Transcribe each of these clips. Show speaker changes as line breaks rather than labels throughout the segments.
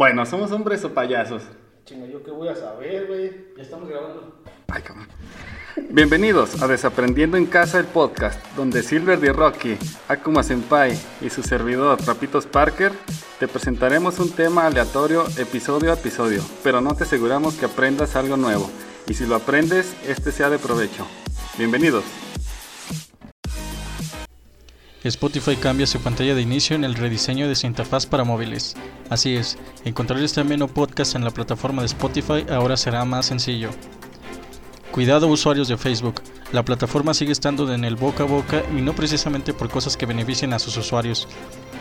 Bueno, somos hombres o payasos.
Chinga, ¿yo qué voy a saber, güey? Ya estamos grabando.
Ay, cabrón. Bienvenidos a Desaprendiendo en Casa el podcast, donde Silver de Rocky, Akuma Senpai y su servidor Rapitos Parker te presentaremos un tema aleatorio episodio a episodio, pero no te aseguramos que aprendas algo nuevo, y si lo aprendes, este sea de provecho. Bienvenidos.
Spotify cambia su pantalla de inicio en el rediseño de su interfaz para móviles. Así es, encontrar este ameno podcast en la plataforma de Spotify ahora será más sencillo. Cuidado usuarios de Facebook, la plataforma sigue estando en el boca a boca y no precisamente por cosas que beneficien a sus usuarios.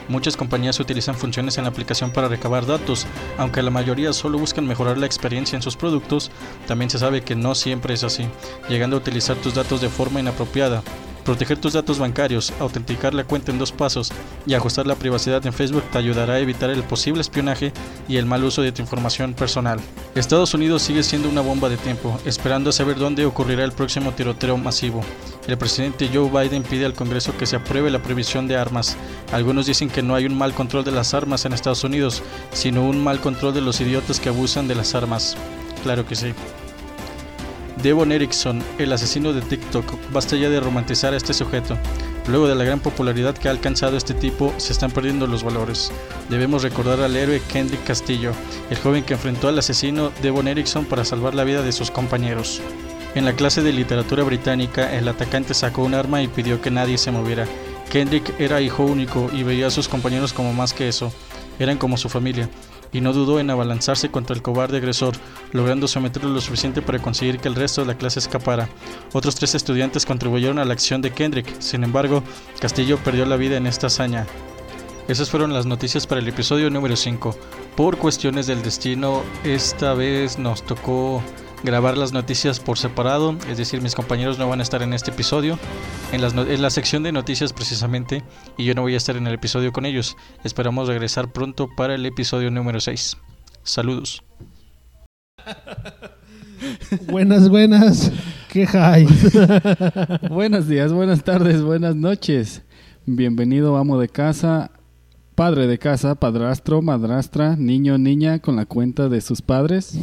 Muchas compañías utilizan funciones en la aplicación para recabar datos, aunque la mayoría solo buscan mejorar la experiencia en sus productos, también se sabe que no siempre es así, llegando a utilizar tus datos de forma inapropiada. Proteger tus datos bancarios, autenticar la cuenta en dos pasos y ajustar la privacidad en Facebook te ayudará a evitar el posible espionaje y el mal uso de tu información personal. Estados Unidos sigue siendo una bomba de tiempo, esperando a saber dónde ocurrirá el próximo tiroteo masivo. El presidente Joe Biden pide al Congreso que se apruebe la prohibición de armas. Algunos dicen que no hay un mal control de las armas en Estados Unidos, sino un mal control de los idiotas que abusan de las armas. Claro que sí. Devon Erickson, el asesino de TikTok, basta ya de romantizar a este sujeto. Luego de la gran popularidad que ha alcanzado este tipo, se están perdiendo los valores. Debemos recordar al héroe Kendrick Castillo, el joven que enfrentó al asesino Devon Erickson para salvar la vida de sus compañeros. En la clase de literatura británica, el atacante sacó un arma y pidió que nadie se moviera. Kendrick era hijo único y veía a sus compañeros como más que eso, eran como su familia y no dudó en abalanzarse contra el cobarde agresor, logrando someterlo lo suficiente para conseguir que el resto de la clase escapara. Otros tres estudiantes contribuyeron a la acción de Kendrick, sin embargo, Castillo perdió la vida en esta hazaña. Esas fueron las noticias para el episodio número 5. Por cuestiones del destino, esta vez nos tocó grabar las noticias por separado, es decir, mis compañeros no van a estar en este episodio, en, en, la sección de noticias precisamente, y yo no voy a estar en el episodio con ellos. Esperamos regresar pronto para el episodio número 6. Saludos.
buenas, buenas. ¿Qué hay?
Buenos días, buenas tardes, buenas noches. Bienvenido, amo de casa, padre de casa, padrastro, madrastra, niño, niña con la cuenta de sus padres.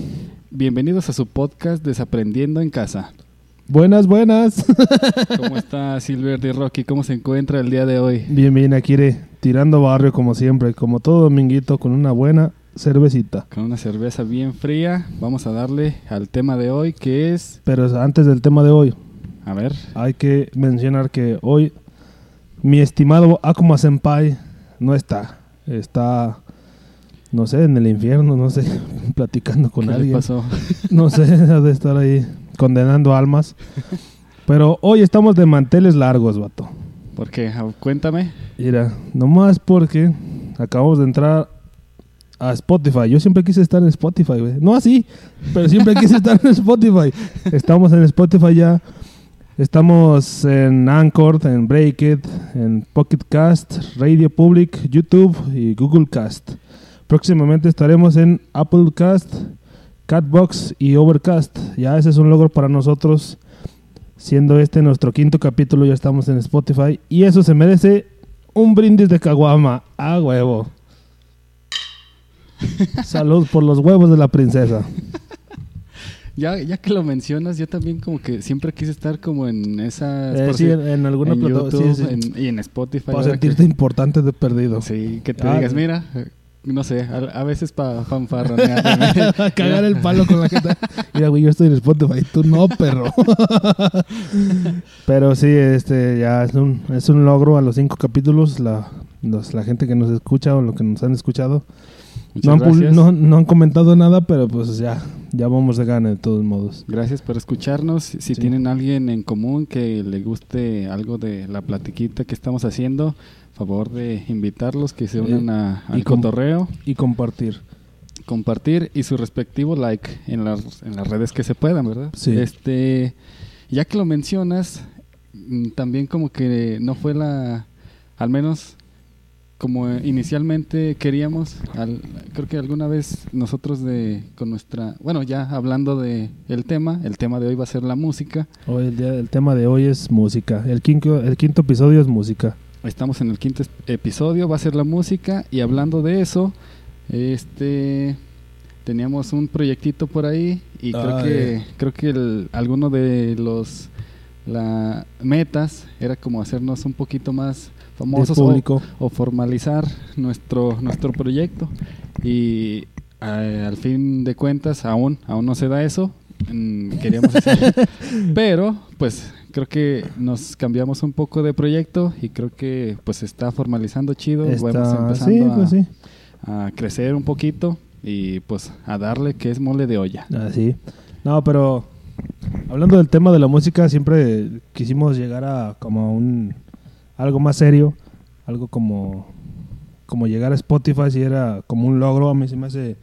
Bienvenidos a su podcast Desaprendiendo en Casa.
Buenas, buenas.
¿Cómo está Silver de Rocky? ¿Cómo se encuentra el día de hoy?
Bien, bien, aquí tirando barrio como siempre, como todo dominguito con una buena cervecita.
Con una cerveza bien fría, vamos a darle al tema de hoy que es...
Pero antes del tema de hoy,
a ver.
Hay que mencionar que hoy mi estimado Akuma Senpai no está. Está no sé, en el infierno, no sé, platicando con
¿Qué
alguien.
Le pasó?
No sé, de estar ahí condenando almas. Pero hoy estamos de manteles largos, vato.
¿Por qué? Cuéntame.
Mira, nomás porque acabamos de entrar a Spotify. Yo siempre quise estar en Spotify, güey. No así, pero siempre quise estar en Spotify. Estamos en Spotify ya. Estamos en Anchor, en Breakit, en Pocket Cast, Radio Public, YouTube y Google Cast. Próximamente estaremos en Apple Cast, Catbox y Overcast. Ya ese es un logro para nosotros. Siendo este nuestro quinto capítulo, ya estamos en Spotify. Y eso se merece un brindis de caguama. A huevo. Salud por los huevos de la princesa.
Ya, ya que lo mencionas, yo también como que siempre quise estar como en esa...
Eh, sí, en, en, alguna plataforma.
Sí, sí. En, y en Spotify.
Para sentirte que, importante de perdido.
Sí, que te ah, digas, mira, no sé, a, a veces para fanfarronear.
Cagar el palo con la gente. Mira, güey, yo estoy en Spotify, tú no, perro. Pero sí, este ya es un, es un logro a los cinco capítulos. La, los, la gente que nos escucha o lo que nos han escuchado. No han, no, no han, comentado nada, pero pues ya, ya vamos de gana de todos modos.
Gracias por escucharnos. Si sí. tienen alguien en común que le guste algo de la platiquita que estamos haciendo, favor de invitarlos que se unan a, al
y
cotorreo.
Y compartir.
Compartir y su respectivo like en las, en las redes que se puedan, ¿verdad?
Sí.
Este, ya que lo mencionas, también como que no fue la, al menos como inicialmente queríamos, al, creo que alguna vez nosotros de con nuestra, bueno, ya hablando de el tema, el tema de hoy va a ser la música.
Hoy el, día, el tema de hoy es música. El quinto, el quinto episodio es música.
Estamos en el quinto episodio, va a ser la música y hablando de eso, Este teníamos un proyectito por ahí y creo
Ah,
que creo que el- alguno de los la metas era como hacernos un poquito más famosos o,
público.
o formalizar nuestro nuestro proyecto y eh, al fin de cuentas aún aún no se da eso queríamos hacer pero pues creo que nos cambiamos un poco de proyecto y creo que pues está formalizando chido
Está-
vamos empezando
sí,
a,
pues sí.
a crecer un poquito y pues a darle que es mole de olla
Así. No, pero hablando del tema de la música, siempre quisimos llegar a como un algo más serio, algo como como llegar a Spotify si era como un logro, a mí se me hace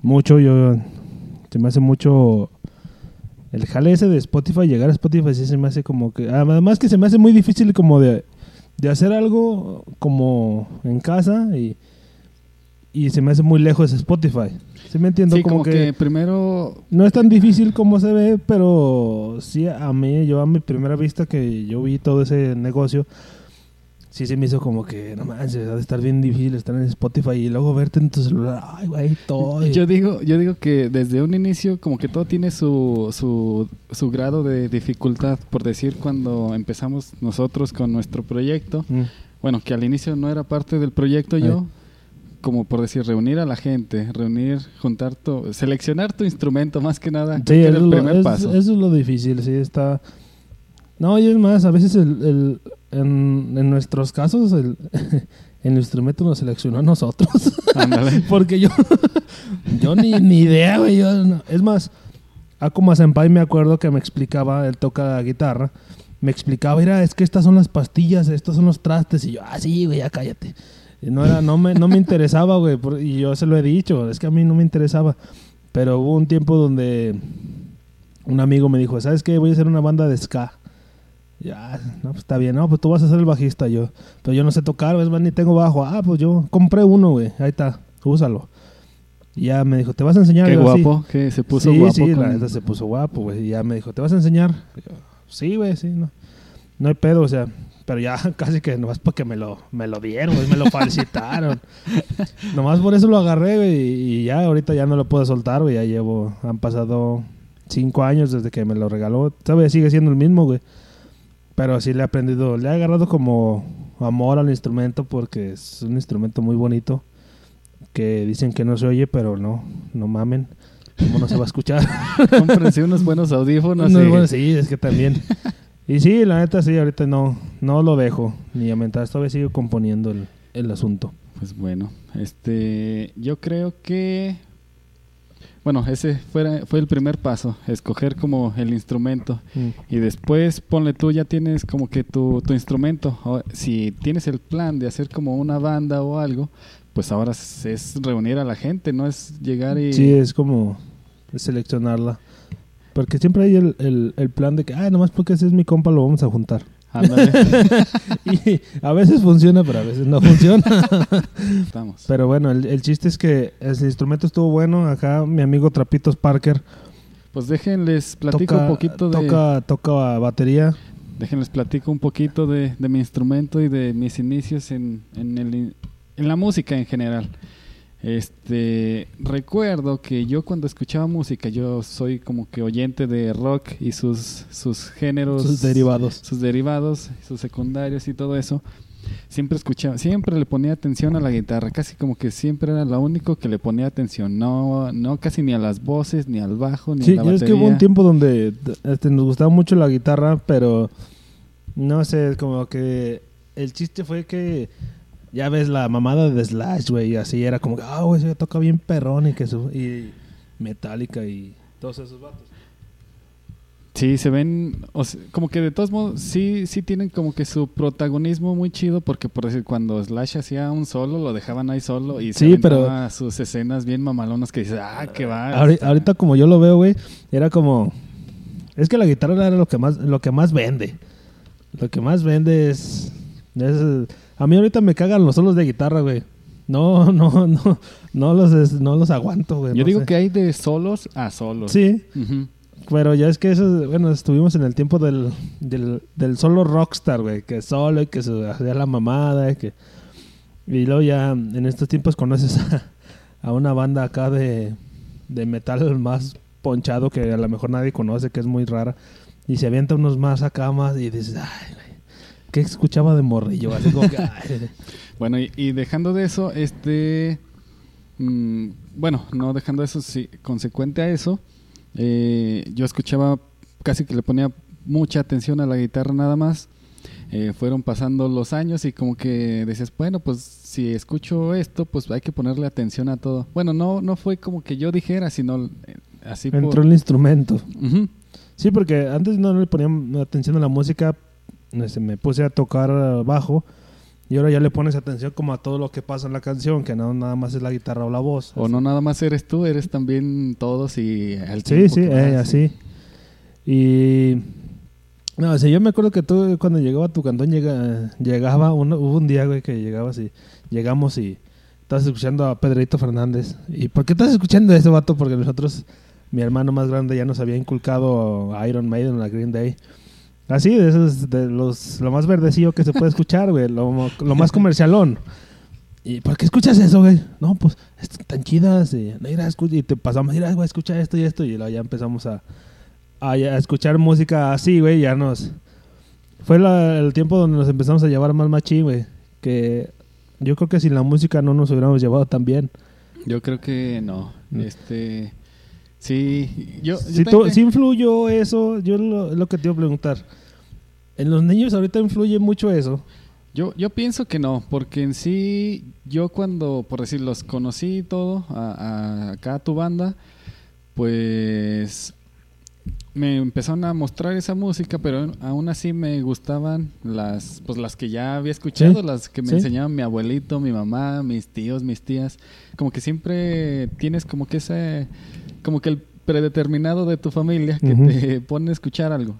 mucho, yo se me hace mucho el jale ese de Spotify, llegar a Spotify sí se me hace como que además que se me hace muy difícil como de de hacer algo como en casa y y se me hace muy lejos Spotify. ¿Sí me entiendo?
sí como, que, primero
no es tan difícil como se ve, pero sí a mí, yo a mi primera vista que yo vi todo ese negocio, sí se me hizo como que, no manches, ha de estar bien difícil estar en Spotify y luego verte en tu celular, ay, güey, todo.
Yo digo, yo digo que desde un inicio como que todo tiene su, su, su grado de dificultad, por decir cuando empezamos nosotros con nuestro proyecto,
Mm.
bueno, que al inicio no era parte del proyecto yo, como por decir, reunir a la gente, reunir, juntar tu, seleccionar tu instrumento más que nada,
Sí,
que
es
el
lo-
primer
es-
paso.
eso es lo difícil, sí, está... No, y es más, a veces el, el- en, en nuestros casos el, el instrumento nos seleccionó a nosotros.
Ándale.
Porque yo, yo ni, ni idea, güey. no- Es más, Akuma Senpai me acuerdo que me explicaba, él toca guitarra, me explicaba, mira, es que estas son las pastillas, estos son los trastes. Y yo, ah, sí, güey, ya cállate. Y no, era, no, me, no me interesaba, güey. Y yo se lo he dicho, es que a mí no me interesaba. Pero hubo un tiempo donde un amigo me dijo, ¿sabes qué? Voy a hacer una banda de ska. Ya, no, pues está bien, no, pues tú vas a ser el bajista yo. Pero yo no sé tocar, es más, ni tengo bajo. Ah, pues yo compré uno, güey, ahí está, úsalo. Y ya me dijo, ¿te vas a enseñar?
Qué guapo, que se puso
sí,
guapo.
Sí,
con-
la neta se puso guapo, güey. Y ya me dijo, ¿te vas a enseñar? Yo, sí, güey, sí, no. No hay pedo, o sea, pero ya casi que nomás porque me lo, me lo dieron, güey, me lo felicitaron. nomás por eso lo agarré, güey, y ya ahorita ya no lo puedo soltar, güey. Ya llevo, han pasado cinco años desde que me lo regaló. Todavía sigue siendo el mismo, güey. Pero sí le he aprendido, le he agarrado como amor al instrumento porque es un instrumento muy bonito. Que dicen que no se oye, pero no, no mamen. ¿Cómo no se va a escuchar?
Cómprense unos buenos audífonos.
No,
y-
bueno, sí, es que también. Y sí, la neta sí, ahorita no, no lo dejo. Ni a mentar, todavía sigo componiendo el, el asunto.
Pues bueno, este, yo creo que, bueno, ese fuera, fue el primer paso, escoger como el instrumento. Y después, ponle tú, ya tienes como que tu, tu instrumento. O, si tienes el plan de hacer como una banda o algo, pues ahora es, es reunir a la gente, no es llegar y...
Sí, es como seleccionarla. Porque siempre hay el, el, el plan de que, ah, nomás porque ese es mi compa, lo vamos a juntar. Y a veces funciona, pero a veces no funciona.
estamos.
Pero bueno, el, el chiste es que el instrumento estuvo bueno. Acá mi amigo Trapitos Parker
Pues déjenles platico
toca,
un poquito de...
toca, toca batería.
Déjenles platico un poquito de, de mi instrumento y de mis inicios en, en, el, in- en la música en general. Este recuerdo que yo cuando escuchaba música, yo soy como que oyente de rock y sus, sus géneros,
Sus derivados.
sus derivados, sus secundarios y todo eso. Siempre escuchaba, siempre le ponía atención a la guitarra, casi como que siempre era lo único que le ponía atención, no, no casi ni a las voces, ni al bajo, ni
Sí,
a la
y es
batería.
que hubo un tiempo donde este, nos gustaba mucho la guitarra, pero no sé, como que el chiste fue que ya ves la mamada de Slash, güey, y así era como ah, güey, se toca bien perrón y que su, y Metallica y todos esos vatos.
Sí, se ven, o sea, como que de todos modos, sí, sí tienen como que su protagonismo muy chido, porque por decir, cuando Slash hacía un solo, lo dejaban ahí solo y se
Sí, pero-
sus escenas bien mamalonas que dices, ah, qué va.
Ahori- Ahorita, como yo lo veo, güey, era como es que la guitarra era lo que más lo que más vende. Lo que más vende es, es- a mí ahorita me cagan los solos de guitarra, güey. No, no, no, no los es- no los aguanto, güey.
Yo
no
digo
sé.
que hay de solos a solos.
sí, pero ya es que eso, bueno, estuvimos en el tiempo del, del, del solo rockstar, güey, que solo y que se hacía la mamada, y que y luego ya en estos tiempos conoces a, a una banda acá de, de metal más ponchado que a lo mejor nadie conoce, que es muy rara. Y se avienta unos más acá más y dices, ay, ¿qué escuchaba de morrillo? Así como que,
Bueno, y, y dejando de eso, este. mm, bueno, no dejando eso, sí, consecuente a eso, eh, yo escuchaba casi que le ponía mucha atención a la guitarra nada más. Eh, fueron pasando los años y como que decías, bueno, pues si escucho esto, pues hay que ponerle atención a todo. Bueno, no, no fue como que yo dijera, sino eh, así por...
entró el instrumento.
Ujú.
Sí, porque antes no le ponía atención a la música, me puse a tocar eh, bajo y ahora ya le pones atención como a todo lo que pasa en la canción, que no nada más es la guitarra o la voz.
O
así.
no nada más eres tú, eres también todos y al
Sí, sí, eh, así. Y... No, o sea, yo me acuerdo que tú cuando llegaba a tu cantón llega, llegaba, uno, hubo un día, güey, que llegabas y llegamos y estabas escuchando a Pedrito Fernández. ¿Y por qué estás escuchando eso, vato? Porque nosotros, mi hermano más grande ya nos había inculcado a Iron Maiden, a Green Day. Así, de esos, de los, lo más verdecillo que se puede escuchar, güey, lo, lo más comercialón. ¿Y por qué escuchas eso, güey? No, pues, están chidas. Y, y te pasamos, mira, güey, escucha esto y esto. Y luego ya empezamos a, a, escuchar música así, güey, ya nos... Fue la- el tiempo donde nos empezamos a llevar más machín, güey. Que yo creo que sin la música no nos hubiéramos llevado tan bien.
Yo creo que no.
Mm.
Este. Sí, yo.
Si, influyó eso, yo lo, lo que te iba a preguntar. En los niños ahorita influye mucho eso.
Yo, yo pienso que no, porque en sí, yo cuando, por decir, los conocí y todo, a, a- acá a tu banda, pues me empezaron a mostrar esa música, pero aún así me gustaban las, pues las que ya había escuchado,
Sí,
las que me
sí.
enseñaban mi abuelito, mi mamá, mis tíos, mis tías. Como que siempre tienes como que ese, como que el predeterminado de tu familia que
Ujú.
te pone a escuchar algo.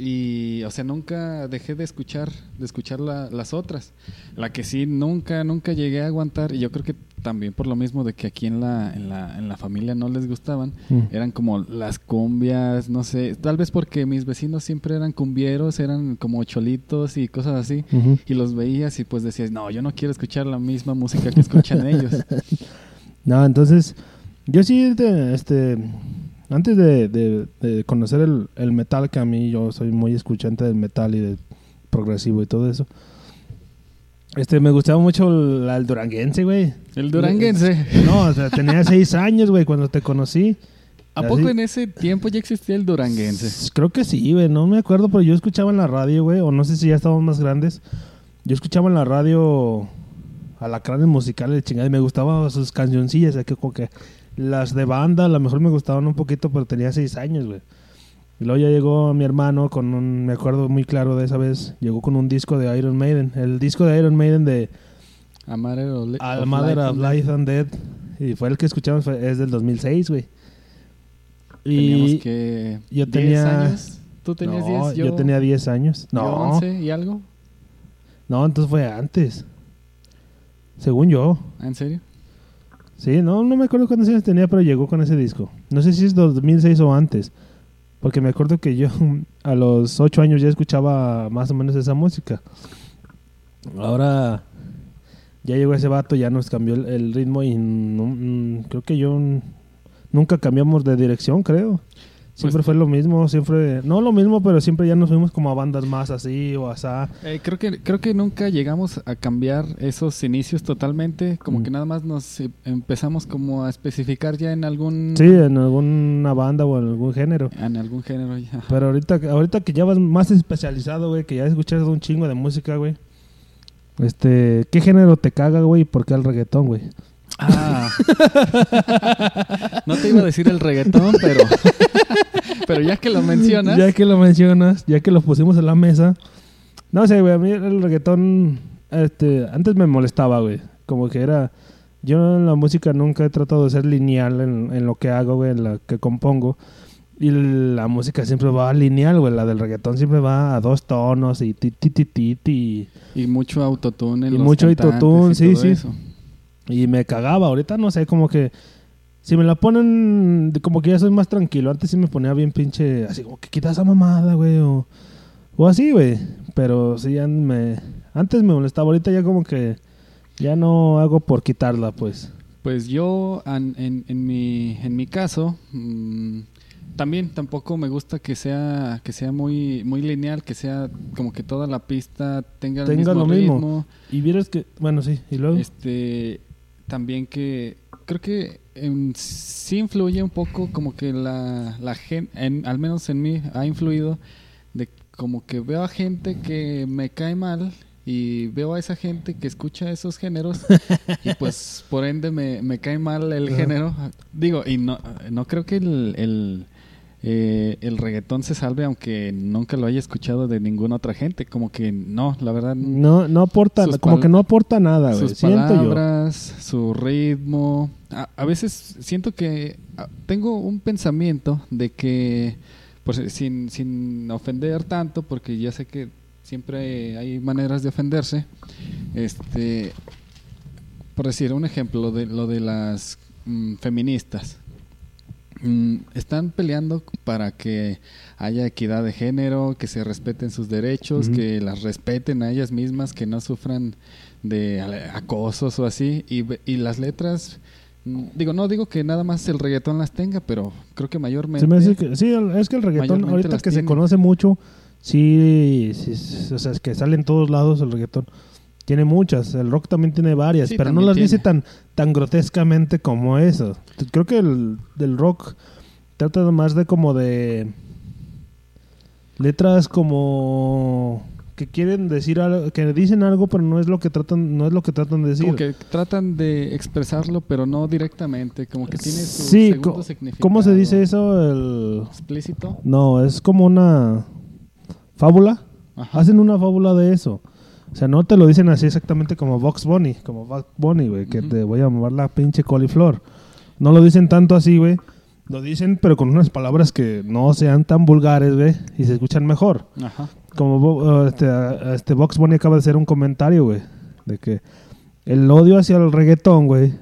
Y, o sea, nunca dejé de escuchar, de escuchar la- las otras. La que sí nunca, nunca llegué a aguantar, y yo creo que también por lo mismo de que aquí en la, en la, en la familia no les gustaban,
Mm.
eran como las cumbias, no sé, tal vez porque mis vecinos siempre eran cumbieros, eran como cholitos y cosas así.
Ujú.
Y los veías y pues decías, no, yo no quiero escuchar la misma música que escuchan ellos.
No, entonces, yo sí, de- este, antes de, de- de conocer el, el metal, que a mí yo soy muy escuchante del metal y del progresivo y todo eso, este, me gustaba mucho el, el duranguense, güey.
El duranguense.
No, o sea, tenía seis años, güey, cuando te conocí.
¿A
Así-
poco en ese tiempo ya existía el duranguense?
Creo que sí, güey, no me acuerdo, pero yo escuchaba en la radio, güey, o no sé si ya estábamos más grandes. Yo escuchaba en la radio alacranes musicales, chingada, y me gustaban sus cancioncillas, o sea, que como que las de banda a lo mejor me gustaban un poquito, pero tenía seis años, güey. Y luego ya llegó mi hermano con un, me acuerdo muy claro de esa vez, llegó con un disco de Iron Maiden, el disco de Iron Maiden de
A Mother of,
Al
of
Mother
Life
of Life and Dead, y fue el que escuchamos, fue- es del 2006, güey. Y
que...
yo
10
tenía-
años. ¿Tú tenías
no,
10?
yo, tenía 10 años.
yo
No,
11 y algo.
no, entonces fue antes. Según yo.
¿Ah, ¿En serio?
Sí, no, no me acuerdo cuántos años tenía, pero llegó con ese disco. No sé si es 2006 o antes. Porque me acuerdo que yo a los 8 años ya escuchaba más o menos esa música. Ahora ya llegó ese vato, ya nos cambió el, ritmo y no- mm, creo que yo nunca cambiamos de dirección, creo. Siempre
Pues-
fue lo mismo, siempre, no lo mismo, pero siempre ya nos fuimos como a bandas más así o asá.
Eh, creo que creo que nunca llegamos a cambiar esos inicios totalmente, como
Mm.
que nada más nos eh, empezamos como a especificar ya en algún
Sí, en alguna banda o en algún género.
en algún género ya.
Pero ahorita, ahorita que ya vas más especializado, güey, que ya escuchas un chingo de música, güey. Este, ¿qué género te caga, güey? y ¿Por qué el reggaetón, güey?
Ah. no te iba a decir el reggaetón, pero pero ya que lo mencionas,
Ya que lo mencionas, ya que lo pusimos en la mesa. No sé, güey, a mí el reggaetón, este, antes me molestaba, güey. Como que era, yo en la música nunca he tratado de ser lineal en, en lo que hago, güey, en lo que compongo. Y la música siempre va lineal, güey. La del reggaetón siempre va a dos tonos y ti, ti, ti, ti, ti.
y mucho autotune en
Y
los
mucho autotune, sí, sí.
eso.
Y me cagaba. Ahorita no sé, como que. Si me la ponen. Como que ya soy más tranquilo. Antes sí me ponía bien pinche. Así como que quita esa mamada, güey. O, o así, güey. Pero sí, ya me. Antes me molestaba. Ahorita ya como que. Ya no hago por quitarla, pues.
Pues yo, en, en, mi, en mi caso, mm, también tampoco me gusta que sea que sea muy muy lineal, que sea como que toda la pista tenga el
Tenga
mismo
lo mismo. Y vieras que, bueno, sí, y luego.
Este, también que creo que em, sí influye un poco como que la, la gente, al menos en mí, ha influido de como que veo a gente que me cae mal y veo a esa gente que escucha esos géneros y pues por ende me, me cae mal el género. Digo, y no, no creo que el, el, eh, el reggaetón se salve aunque nunca lo haya escuchado de ninguna otra gente. Como que no, la verdad
no, no aporta, como que no aporta nada, güey.
sus
yo.
palabras, su ritmo. A, a veces siento que a- tengo un pensamiento de que, pues sin, sin ofender tanto, porque ya sé que siempre hay maneras de ofenderse, este, por decir un ejemplo, lo de, lo de las mm, feministas. Mm, están peleando para que haya equidad de género, que se respeten sus derechos, que las respeten a ellas mismas, que no sufran de acosos o así. Y, y las letras, mm, digo, no digo que nada más el reggaetón las tenga, pero creo que mayormente...
Se me hace que, sí, es que el reggaetón, ahorita que se conoce mucho, sí, sí, sí, o sea, es que sale en todos lados el reggaetón. Tiene muchas, el rock también tiene varias,
Sí,
pero no las dice tan, tan grotescamente como eso. Creo que el del rock trata más de como de letras como que quieren decir algo, que dicen algo, pero no es lo que tratan, no es lo que tratan de decir.
Como que tratan de expresarlo, pero no directamente, como que tiene su
sí,
segundo significado.
¿cómo se dice eso? El
Explícito.
No, es como una fábula.
Ajá.
Hacen una fábula de eso. O sea, no te lo dicen así exactamente como Vox Bunny, como Vox Bunny, güey, que te voy a mover la pinche coliflor. No lo dicen tanto así, güey. Lo dicen, pero con unas palabras que no sean tan vulgares, güey, y se escuchan mejor.
Ajá.
Como uh, este, uh, este Vox Bunny acaba de hacer un comentario, güey, de que el odio hacia el reggaetón, güey,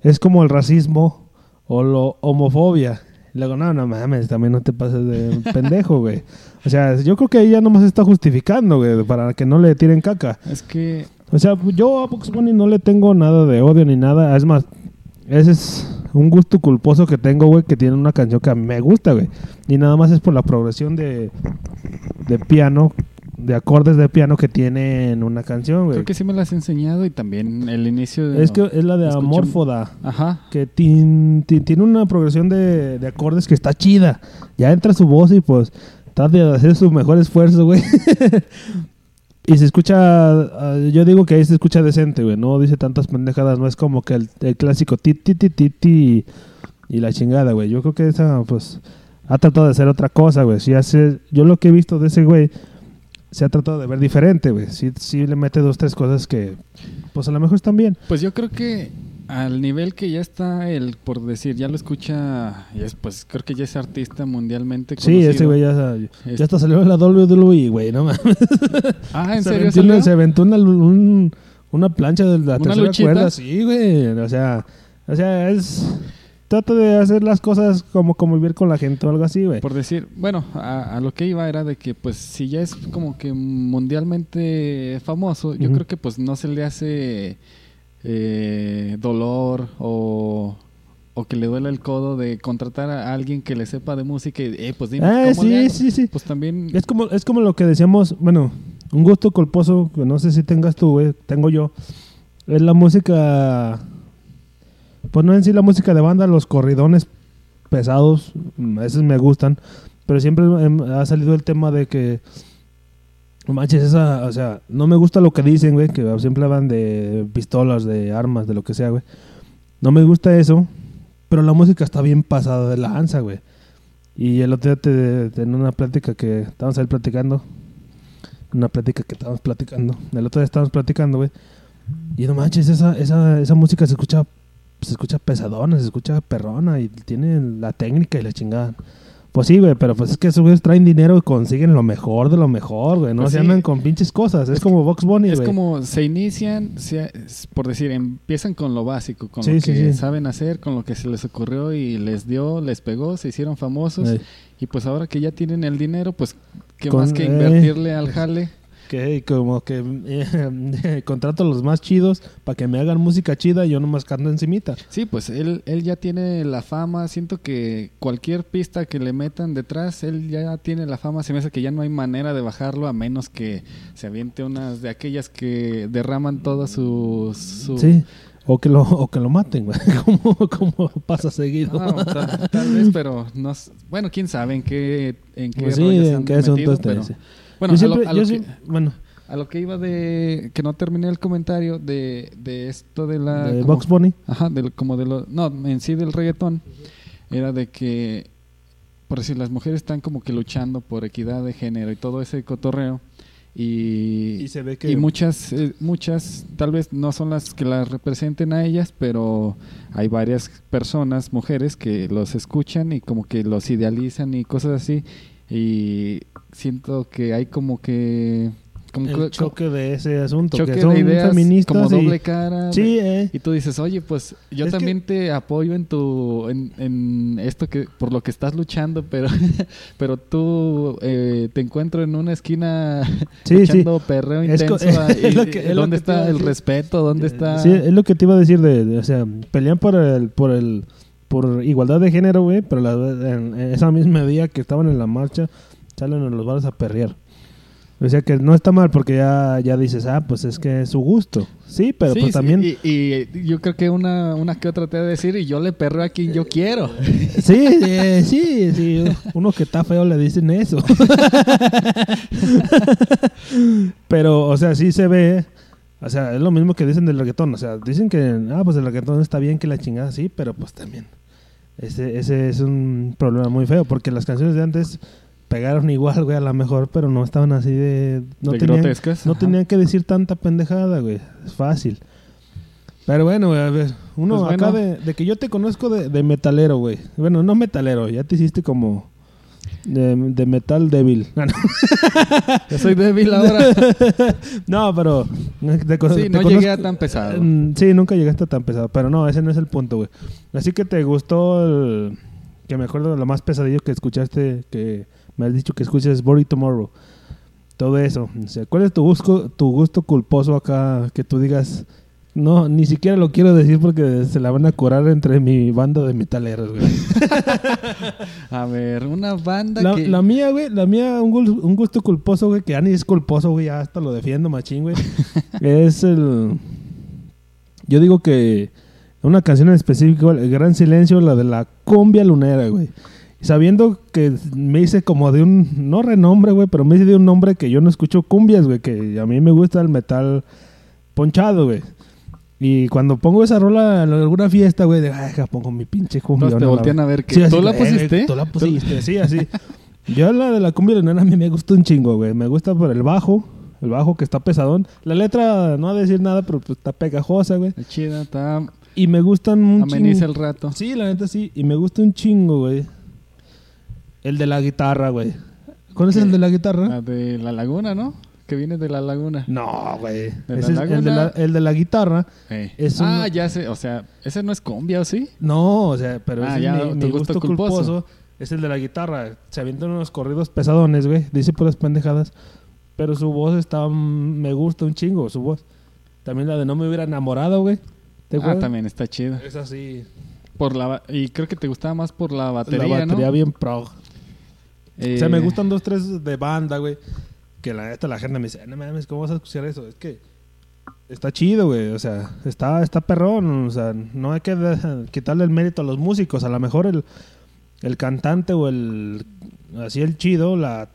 es como el racismo o la homofobia. Y luego, no, no mames, también no te pases de pendejo, güey. O sea, yo creo que ella nomás está justificando, güey, para que no le tiren caca.
Es que
O sea, yo a Vox Bunny no le tengo nada de odio ni nada. Es más, ese es un gusto culposo que tengo, güey, que tiene una canción que a mí me gusta, güey. Y nada más es por la progresión de, de piano, de acordes de piano que tiene en una canción, güey.
creo que sí me las has enseñado y también el inicio de...
Es que es la de
Escuché-
Amorfoda.
Ajá.
Que tin- tin- tiene una progresión de, de acordes que está chida. Ya entra su voz y pues trata de hacer su mejor esfuerzo, güey. y se escucha, ah, yo digo que ahí se escucha decente, güey. No dice tantas pendejadas, no es como que el, el clásico ti ti ti ti ti y la chingada, güey. Yo creo que esa, pues, ha tratado de hacer otra cosa, güey. Si hace, yo lo que he visto de ese güey, se ha tratado de ver diferente, güey. Sí, sí le mete dos, tres cosas que, pues a lo mejor están bien.
Pues yo creo que al nivel que ya está el, por decir, ya lo escucha, y es, pues creo que ya es artista mundialmente
Sí,
conocido.
ese güey ya,
Este-
ya hasta salió en la WWE, güey, no mames.
Ah, ¿en
se
serio
aventó,
salió?
se aventó una, un- una plancha de la
¿Una
tercera
luchita?
cuerda, sí, güey. O sea, o sea, es trata de hacer las cosas como convivir con la gente o algo así, güey.
Por decir, bueno, a, a lo que iba era de que pues si ya es como que mundialmente famoso, yo creo que pues no se le hace eh, dolor o, o que le duele el codo de contratar a alguien que le sepa de música y, eh, pues dime,
Ah,
¿cómo le
sí,
hago?
sí, sí.
Pues también...
Es como, es como lo que decíamos, bueno, un gusto culposo, que no sé si tengas tú, güey, tengo yo. Es la música, pues no en sí la música de banda, los corridones pesados, mm, esos me gustan, pero siempre em, ha salido el tema de que, manches, esa, o sea, no me gusta lo que dicen, güey, que siempre hablan de pistolas, de armas, de lo que sea, güey. No me gusta eso, pero la música está bien pasada de la lanza, güey. Y el otro día te, te- en una plática que estábamos ahí platicando, una plática que estábamos platicando, el otro día estábamos platicando, güey. Y no manches, esa, esa, esa música se escucha, se escucha pesadona, se escucha perrona y tiene la técnica y la chingada. Pues sí, güey, pero pues es que esos güeyes traen dinero y consiguen lo mejor de lo mejor, güey. No
Pues
se
sí.
andan con pinches cosas. Es, como Vox Bunny,
Es como se inician, se- por decir, empiezan con lo básico, con
Sí,
lo
sí,
que saben hacer, con lo que se les ocurrió y les dio, les pegó, se hicieron famosos. Y pues ahora que ya tienen el dinero, pues qué
Con-
más que
eh.
invertirle al jale.
Que como que eh, contrato a los más chidos para que me hagan música chida y yo nomás canto encimita.
Sí, pues él, él ya tiene la fama. Siento que cualquier pista que le metan detrás, él ya tiene la fama. Se me hace que ya no hay manera de bajarlo a menos que se aviente unas de aquellas que derraman toda su... su-
Sí. O que lo, o que lo maten, güey. Como, como pasa seguido.
No, tal, tal vez, pero no bueno, quién sabe en qué en qué
Pues sí, en qué
metido, pero-. Bueno,
yo
a lo- a que-
bueno,
A lo que iba de que no terminé el comentario de, de esto de la
de
como-
Box Bunny.
Ajá, del, como de lo no, en sí del reggaetón era de que por decir las mujeres están como que luchando por equidad de género y todo ese cotorreo y
Y se ve que
y muchas eh, muchas tal vez no son las que las representen a ellas, pero hay varias personas, mujeres que los escuchan y como que los idealizan y cosas así y siento que hay como que como
el
que-
choque de ese asunto.
choque
que son
de ideas
feministas
como
y-
doble cara.
Sí, eh.
y tú dices, oye, pues yo
Es
también te apoyo en tu, en, en esto que, por lo que estás luchando, pero, pero tú eh, te encuentro en una esquina
Sí, sí.
perreo intenso.
es
y-
lo que- es lo
¿Dónde
que
está el respeto? ¿Dónde está?
Sí, es lo que te iba a decir de, de- o sea, pelean por el, por el, por igualdad de género, güey, pero la, en, en esa misma día que estaban en la marcha, salen a los bares a perrear. O sea que no está mal porque ya, ya dices, ah, pues es que es su gusto. Sí, pero
Sí,
pues
sí,
también...
Y, y yo creo que una, una que otra te va a decir, y yo le perreo a quien yo quiero.
Sí, eh, sí, sí. Uno que está feo le dicen eso. Pero, o sea, sí se ve. O sea, es lo mismo que dicen del reggaetón. O sea, dicen que, ah, pues el reggaetón está bien que la chingada, sí, pero pues también. Ese, ese es un problema muy feo porque las canciones de antes pegaron igual, güey, a lo mejor, pero no estaban así de. No,
De
tenían,
grotescas,
no
ajá.
tenían que decir tanta pendejada, güey. Es fácil. Pero bueno, güey, a ver, uno
Pues
acá
bueno.
de, de que yo te conozco de, de metalero, güey. Bueno, no metalero, ya te hiciste como de, de metal débil.
Yo soy débil ahora.
No, pero
Sí,
te
no
conozco-
llegué a tan pesado.
Mm, Sí, nunca llegaste a tan pesado, pero no, ese no es el punto, güey. Así que te gustó el que me acuerdo lo más pesadillo que escuchaste que me has dicho que escuches Body Tomorrow. Todo eso. O sea, ¿cuál es tu gusto, tu gusto culposo acá que tú digas no, ni siquiera lo quiero decir porque se la van a curar entre mi banda de metaleros, güey.
A ver, una banda
La,
que...
la mía, güey, la mía, un, un gusto culposo, güey, que ya ni es culposo, güey, ya hasta lo defiendo, machín, güey. es el. Yo digo que una canción en específico, El Gran Silencio, la de la cumbia lunera, güey. Sabiendo que me hice como de un, no renombre, güey, pero me hice de un nombre que yo no escucho cumbias, güey, que a mí me gusta el metal ponchado, güey. Y cuando pongo esa rola en alguna fiesta, güey, de, ay, pongo mi pinche cumbia.
Todos te voltean a ver que
Sí, así
tú la
eh,
pusiste.
Tú la pusiste, sí, así. Yo la de la cumbia lunera a mí me gusta un chingo, güey. Me gusta por el bajo, el bajo que está pesadón. La letra no va a decir nada, pero pues, está pegajosa, güey.
Está chida, está...
Y me gustan un
Ameniza
chingo.
el rato.
Sí, la neta sí. Y me gusta un chingo, güey. El de la guitarra, güey. ¿Cuál es el de la guitarra?
La de la laguna, ¿no? Que viene de la laguna.
No, güey.
¿De
Ese
la
es el, de la,
laguna?
el de la guitarra.
Eh.
Es
ah,
un-
ya sé. O sea, ¿ese no es cumbia o sí?
No, o sea, pero
Ah,
ese
ya,
es mi, mi
gusto
gusto culposo.
culposo.
Es el de la guitarra. Se avientan unos corridos pesadones, güey. Dice puras pendejadas. Pero su voz está... mm, Me gusta un chingo, su voz. También la de No me hubiera enamorado, güey. ¿Te
Ah, también está chida.
Es así.
Por la y creo que te gustaba más por la batería,
la batería
¿no?
bien pro.
Eh,
O sea, me gustan dos, tres de banda, güey. Que la neta la gente me dice, no mames, ¿cómo vas a escuchar eso? Es que está chido, güey. O sea, está, está perrón. O sea, no hay que quitarle el mérito a los músicos. A lo mejor el, el cantante o el así el chido la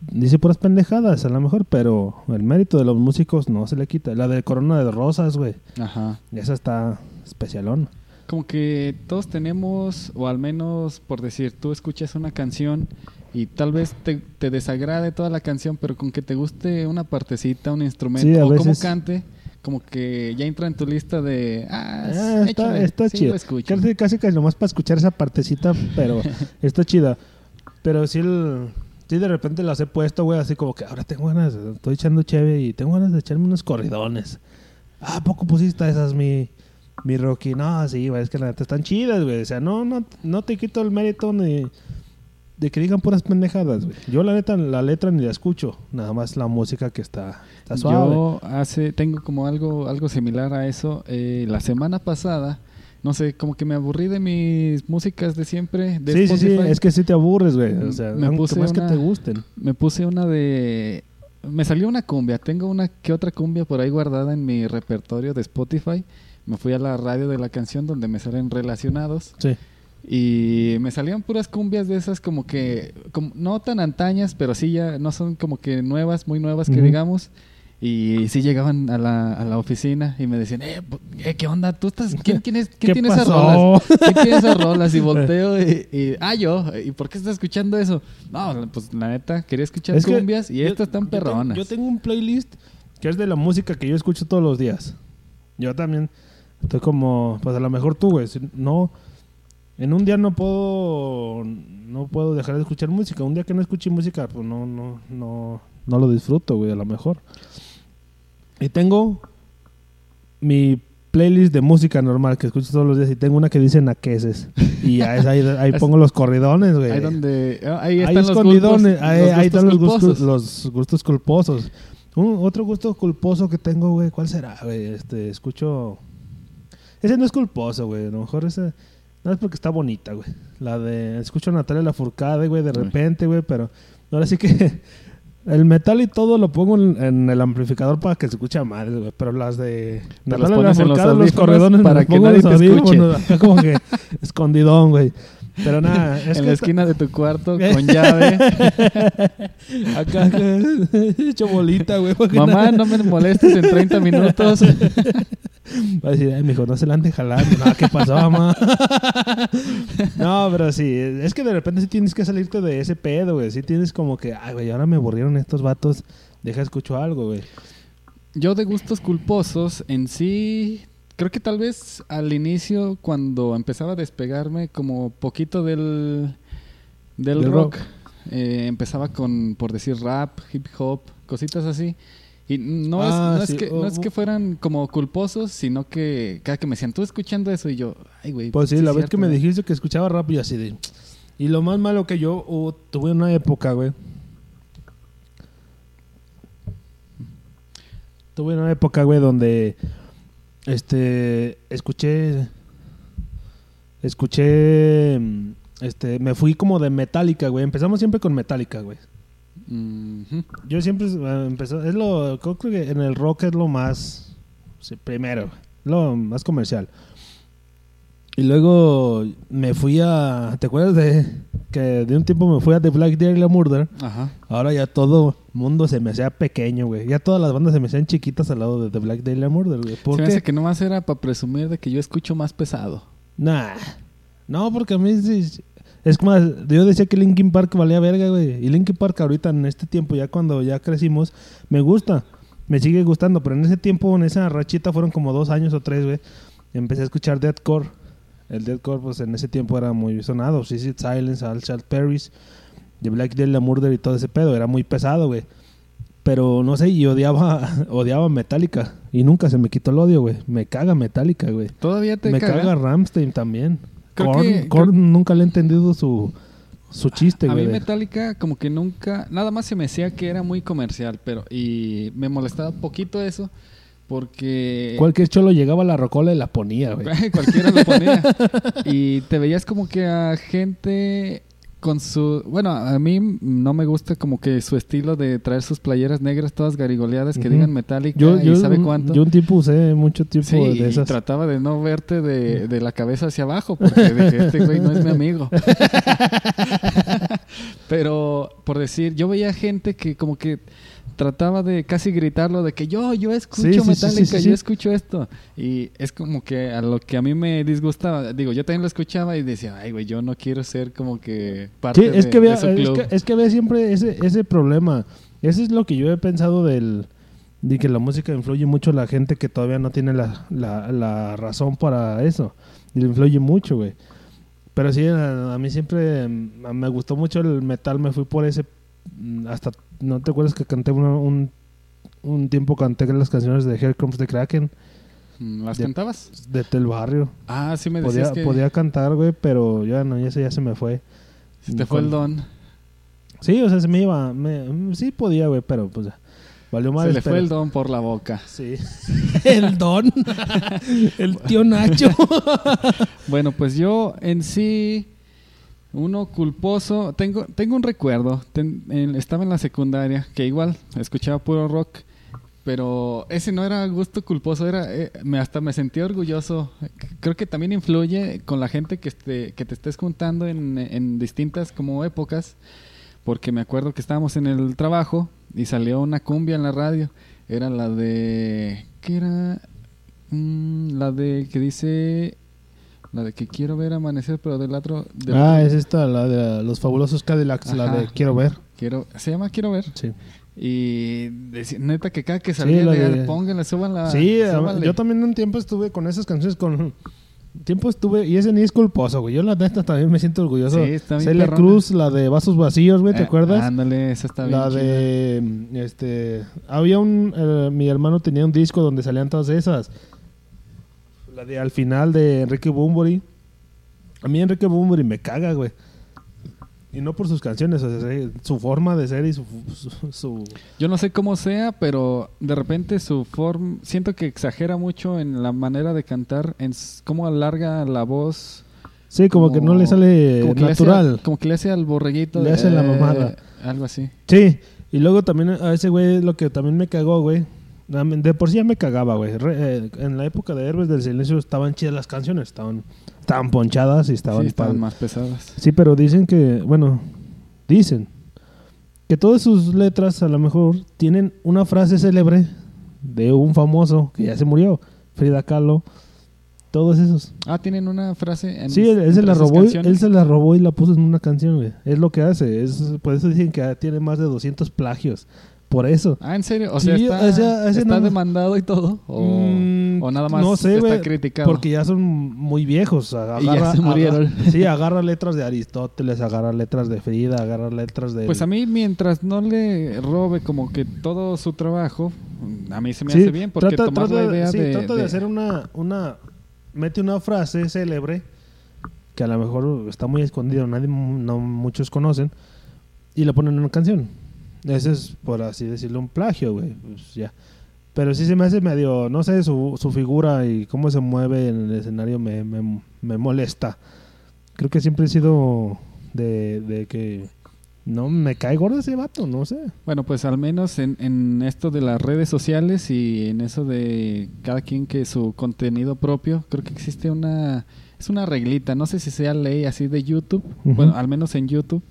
dice puras pendejadas, a lo mejor, pero el mérito de los músicos no se le quita. La de Corona de Rosas, güey.
Ajá.
Esa está especialón.
Como que todos tenemos, o al menos por decir, tú escuchas una canción y tal vez te, te desagrade toda la canción, pero con que te guste una partecita, un instrumento
Sí,
o cómo
veces-
cante, como que ya entra en tu lista de... Ah,
Ah, está, está
sí,
chido. Casi, casi que nomás para escuchar esa partecita, pero está chida. Pero sí, el, sí de repente las he puesto, güey, así como que ahora tengo ganas, estoy echando cheve y tengo ganas de echarme unos corridones. Ah, ¿a poco pusiste esas, mi, mi Rocky? No, sí, güey, es que la neta están chidas, güey. O sea, no, no, no te quito el mérito ni, de que digan puras pendejadas, güey. Yo la neta, la letra ni la escucho, nada más la música que está, está suave.
Yo hace, tengo como algo, algo similar a eso. Eh, la semana pasada, no sé, como que me aburrí de mis músicas de siempre. De
sí, sí, sí, es que sí te aburres, güey. O sea,
Me puse
más que te gusten.
Me puse una de... Me salió una cumbia. Tengo una que otra cumbia por ahí guardada en mi repertorio de Spotify. Me fui a la radio de la canción donde me salen relacionados.
Sí.
Y me salían puras cumbias de esas como que, como- no tan antañas, pero sí ya no son como que nuevas, muy nuevas que digamos. Y sí llegaban a la, a la oficina y me decían, eh, eh, ¿qué onda? ¿Tú estás, quién, quién, es, quién
¿Qué
tiene esas rolas? ¿Quién tiene esas rolas? Y volteo y, y, ah, yo, ¿y por qué estás escuchando eso? No, pues la neta, quería escuchar
Es
cumbias y
yo-
estas están
yo
perronas.
Yo tengo un playlist que es de la música que yo escucho todos los días. Yo también estoy como, pues a lo mejor tú, güey. No, en un día no puedo, no puedo dejar de escuchar música. Un día que no escuche música, pues no, no, no, no lo disfruto, güey, a lo mejor. Y tengo mi playlist de música normal que escucho todos los días y tengo una que dice naqueses. Y ahí, ahí, ahí pongo los corridones, güey.
Ahí donde, ah, ahí
Ahí
están los
escondidones,
gustos,
ahí,
los
están los
gustos
los gustos culposos. Un- otro gusto culposo que tengo, güey, ¿cuál será, güey? Este, escucho... Ese no es culposo, güey. A lo mejor ese... No es porque está bonita, güey. La de... Escucho a Natalia Lafourcade, güey, de repente, güey, pero... Ahora sí que... El metal y todo lo pongo en, en el amplificador para que se escuche a madre, güey. Pero las de... Natalia
pones en los
los corredones,
para que nadie te escuche.
como que escondidón, güey. Pero nada, es
en
que
la esquina de tu cuarto con llave.
Acá, hecho bolita, güey.
Mamá, no me molestes en 30 minutos.
Va a decir, ay, mijo, no se la ande jalando. No, ¿qué pasó, mamá? no, pero sí, es que de repente sí tienes que salirte de ese pedo, güey. Sí tienes como que, ay, güey, ahora me aburrieron estos vatos. Deja escucho algo, güey.
Yo de gustos culposos en sí, creo que tal vez al inicio cuando empezaba a despegarme como poquito del, del,
Del
rock,
rock.
eh, empezaba con, por decir, rap, hip hop, cositas así. Y no, es,
Ah,
no,
sí,
es, que, no es que fueran como culposos, sino que cada que me decían, tú escuchando eso, y yo, ay, güey.
Pues sí, la vez
cierto,
que me
¿no?".
dijiste que escuchaba rap y así de... Y lo más malo que yo uh, tuve una época, güey. Tuve una época, güey, donde... Este... Escuché... Escuché... mm, Este... Me fui como de Metallica, güey. Empezamos siempre con Metallica, güey.
Ujú.
Yo siempre eh, empezó... Es lo... Creo que en el rock es lo más... primero. Lo más comercial. Y luego me fui a... ¿Te acuerdas de que de un tiempo me fui a The Black Dahlia Murder?
Ajá.
Ahora ya todo mundo se me hacía pequeño, güey. Ya todas las bandas se me hacían chiquitas al lado de The Black Dahlia Murder, güey. ¿Por
Se me
qué?
hace que nomás era para presumir de que yo escucho más pesado.
Nah. No, porque a mí sí- Es más, yo decía que Linkin Park valía verga, güey. Y Linkin Park ahorita en este tiempo, ya cuando ya crecimos, me gusta. Me sigue gustando. Pero en ese tiempo, en esa rachita, fueron como dos años o tres, güey. Empecé a escuchar Deathcore. El Deathcore, pues en ese tiempo era muy sonado. Suicide Silence, Al Shalt Paris, The Black Dahlia Murder y todo ese pedo. Era muy pesado, güey. Pero no sé, y odiaba, odiaba Metallica. Y nunca se me quitó el odio, güey. Me caga Metallica, güey.
Todavía te
Me
caga?
caga Ramstein también.
Creo
Korn,
que-
Korn nunca le he entendido su, su chiste,
A
güey.
mí Metallica como que nunca, nada más se me decía que era muy comercial, pero y me molestaba poquito eso porque
Cualquier cholo llegaba a la rocola y la ponía, güey.
cualquiera lo ponía y te veías como que a gente con su, bueno, a mí no me gusta como que su estilo de traer sus playeras negras todas garigoleadas que digan Metallica
Yo, yo,
y sabe cuánto.
yo un tiempo usé mucho tiempo
Sí,
de
y
esas.
trataba de no verte de, de la cabeza hacia abajo, porque dije, este güey no es mi amigo. Pero, por decir, yo veía gente que como que trataba de casi gritarlo de que yo, yo escucho
Sí,
Metallica,
sí, sí,
yo escucho esto. Y es como que a lo que a mí me disgustaba, digo, yo también lo escuchaba y decía, ay, güey, yo no quiero ser como que parte
es
de,
que,
de
había,
su
es,
club.
que, es que había siempre ese, ese problema. Ese es lo que yo he pensado del de que la música influye mucho a la gente que todavía no tiene la, la, la razón para eso. Y le influye mucho, güey. Pero sí, a, a mí siempre mm, me gustó mucho el metal. Me fui por ese... mm, Hasta... ¿No te acuerdas que canté una- un... Un tiempo canté las canciones de Here Comes the Kraken
Mm, ¿Las
de-
cantabas?
de Tel Barrio.
Ah, sí me decías
Podía,
que...
podía cantar, güey, pero ya no, ya se, ya se me fue.
Se te fue el don.
Sí, o sea, se me iba. me- sí podía, güey, pero pues ya. Valió más.
Se le fue el don por la boca.
Sí. el don. el tío Nacho.
Bueno, pues yo en sí, uno culposo, tengo, tengo un recuerdo, estaba en la secundaria, que igual escuchaba puro rock, pero ese no era gusto culposo, era eh, me, hasta me sentí orgulloso. Creo que también influye con la gente que, este, que te estés juntando en, en distintas como épocas, porque me acuerdo que estábamos en el trabajo y salió una cumbia en la radio, era la de... ¿Qué era? Mm, la de que dice la de que quiero ver amanecer, pero del otro. del
ah,
otro-
es esta, la de los fabulosos Cadillacs, la de Quiero ver.
quiero, se llama Quiero ver.
Sí.
Y decía, neta que cada que salía
la
de,
de-
pónganle, suban la.
Sí,
súbanle".
yo también un tiempo estuve con esas canciones con tiempo estuve y ese ni es culposo, güey. Yo la neta también me siento orgulloso.
Sí, está bien
Celia. Cruz, la de Vasos Vacíos, güey, ¿te
Eh,
acuerdas?
Ándale, esa está bien.
la
chida.
de este había un eh, mi hermano tenía un disco donde salían todas esas. La de al final de Enrique Bunbury. A mí Enrique Bunbury me caga, güey. Y no por sus canciones, o sea, su forma de ser y su, su, su-
Yo no sé cómo sea, pero de repente su forma. Siento que exagera mucho en la manera de cantar, en cómo alarga la voz.
Sí, como, que no le sale
como que le hace-
natural.
como que le hace al borreguito.
Le
de-
hace la mamada.
Algo así.
Sí, y luego también a ese güey lo que también me cagó, güey. De por sí ya me cagaba, güey. Eh, en la época de Héroes del Silencio estaban chidas las canciones, estaban, estaban ponchadas y estaban...
sí, estaban más pesadas.
Sí, pero dicen que, bueno, dicen que todas sus letras a lo mejor tienen una frase célebre de un famoso que ya se murió, Frida Kahlo, todos esos.
Ah, tienen una frase. En,
Sí, él, él se la robó, y- él se la robó y la puso en una canción, güey. Es lo que hace, es por eso dicen que tiene más de 200 plagios. Por eso.
Ah, ¿en serio? O
Sí,
sea, está,
o sea, ese
está
no-
demandado y todo. O,
Mm,
o nada más
no sé,
está
güey,
criticado.
Porque ya son muy viejos. Agarra,
Y ya se murieron.
agarra- sí, agarra letras de Aristóteles, agarra letras de Frida, agarra letras de...
Pues a mí, mientras no le robe como que todo su trabajo, a mí se me
Sí,
hace bien porque
trata,
tomar
trata-
la idea
sí,
de,
trata de
de-
hacer una, una... Mete una frase célebre que a lo mejor está muy escondido, nadie, no muchos conocen, y la ponen en una canción. Ese es, por así decirlo, un plagio, güey. Pues ya. Pero sí se me hace medio, no sé, su, su figura y cómo se mueve en el escenario me, me, me molesta. Creo que siempre he sido de, de que no me cae gordo ese vato, no sé.
Bueno, pues al menos en, en esto de las redes sociales y en eso de cada quien que su contenido propio, creo que existe una es una reglita, no sé si sea ley así de YouTube, bueno, al menos en YouTube,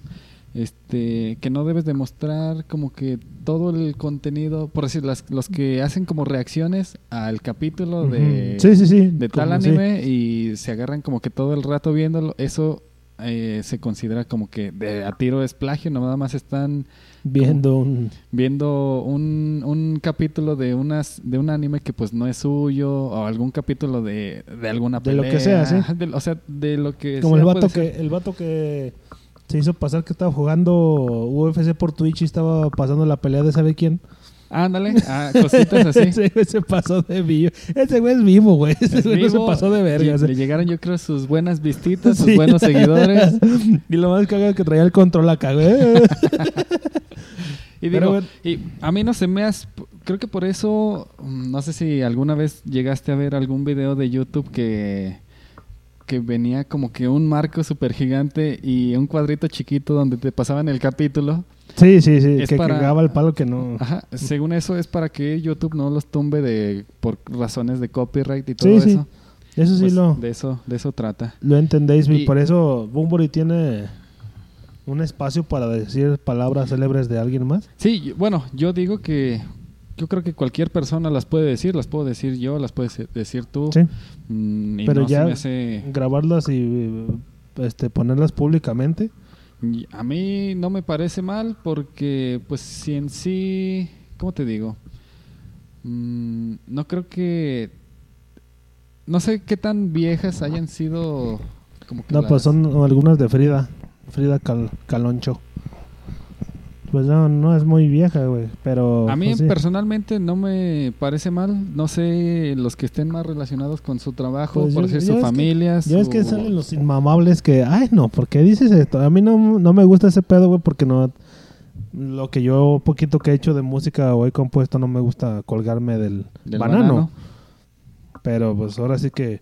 este que no debes demostrar como que todo el contenido, por decir las, los que hacen como reacciones al capítulo de
sí, sí, sí.
de tal anime y se agarran como que todo el rato viéndolo, eso eh, se considera como que de a tiro es plagio, no nada más están
Viendo un...
viendo un, un capítulo de unas de un anime que pues no es suyo o algún capítulo de, de alguna
De lo
pelea,
que sea, sí.
de- o sea, de lo que
Como
sea,
el vato que el vato que se hizo pasar que estaba jugando UFC por Twitch y estaba pasando la pelea de sabe quién.
Ándale, ah, cositas así.
Ese güey se pasó de vivo. Ese güey es vivo, güey. Ese
Es
güey no se pasó de verga.
Le llegaron yo creo sus buenas vistitas, sus
Sí.
buenos seguidores.
y lo más cagado que traía el control acá, güey.
Y digo,
bueno.
y a mí no se me has... Creo que por eso, mm, no sé si alguna vez llegaste a ver algún video de YouTube que, que venía como que un marco súper gigante y un cuadrito chiquito donde te pasaban el capítulo.
sí, sí, sí.
Es
que
para-
cagaba el palo que no.
Ajá, según eso es para que YouTube no los tumbe de por razones de copyright y todo
Sí, sí.
eso.
Eso sí
Pues,
lo,
De eso, de eso trata.
lo entendéis. Y por eso Bumburi tiene un espacio para decir palabras célebres de alguien más.
Sí, bueno, yo digo que yo creo que cualquier persona las puede decir, las puedo decir yo, las puedes decir tú.
Sí.
Mm,
Pero
no
ya
hace-
grabarlas y este ponerlas públicamente.
a mí no me parece mal porque pues si en sí, ¿cómo te digo? Mm, no creo que no sé qué tan viejas hayan sido como que
No,
las-
pues son algunas de Frida. Frida Cal- Caloncho. Pues no, no es muy vieja, güey. Pero.
A mí
pues sí.
personalmente no me parece mal. No sé los que estén más relacionados con su trabajo,
Pues
por
yo-
decir
yo
su familia.
Ya es que salen los inmamables que, ay, no, ¿por qué dices esto? A mí no, no me gusta ese pedo, güey, porque no. Lo que yo, poquito que he hecho de música o he compuesto, no me gusta colgarme del,
del
banano. Pero pues ahora sí que.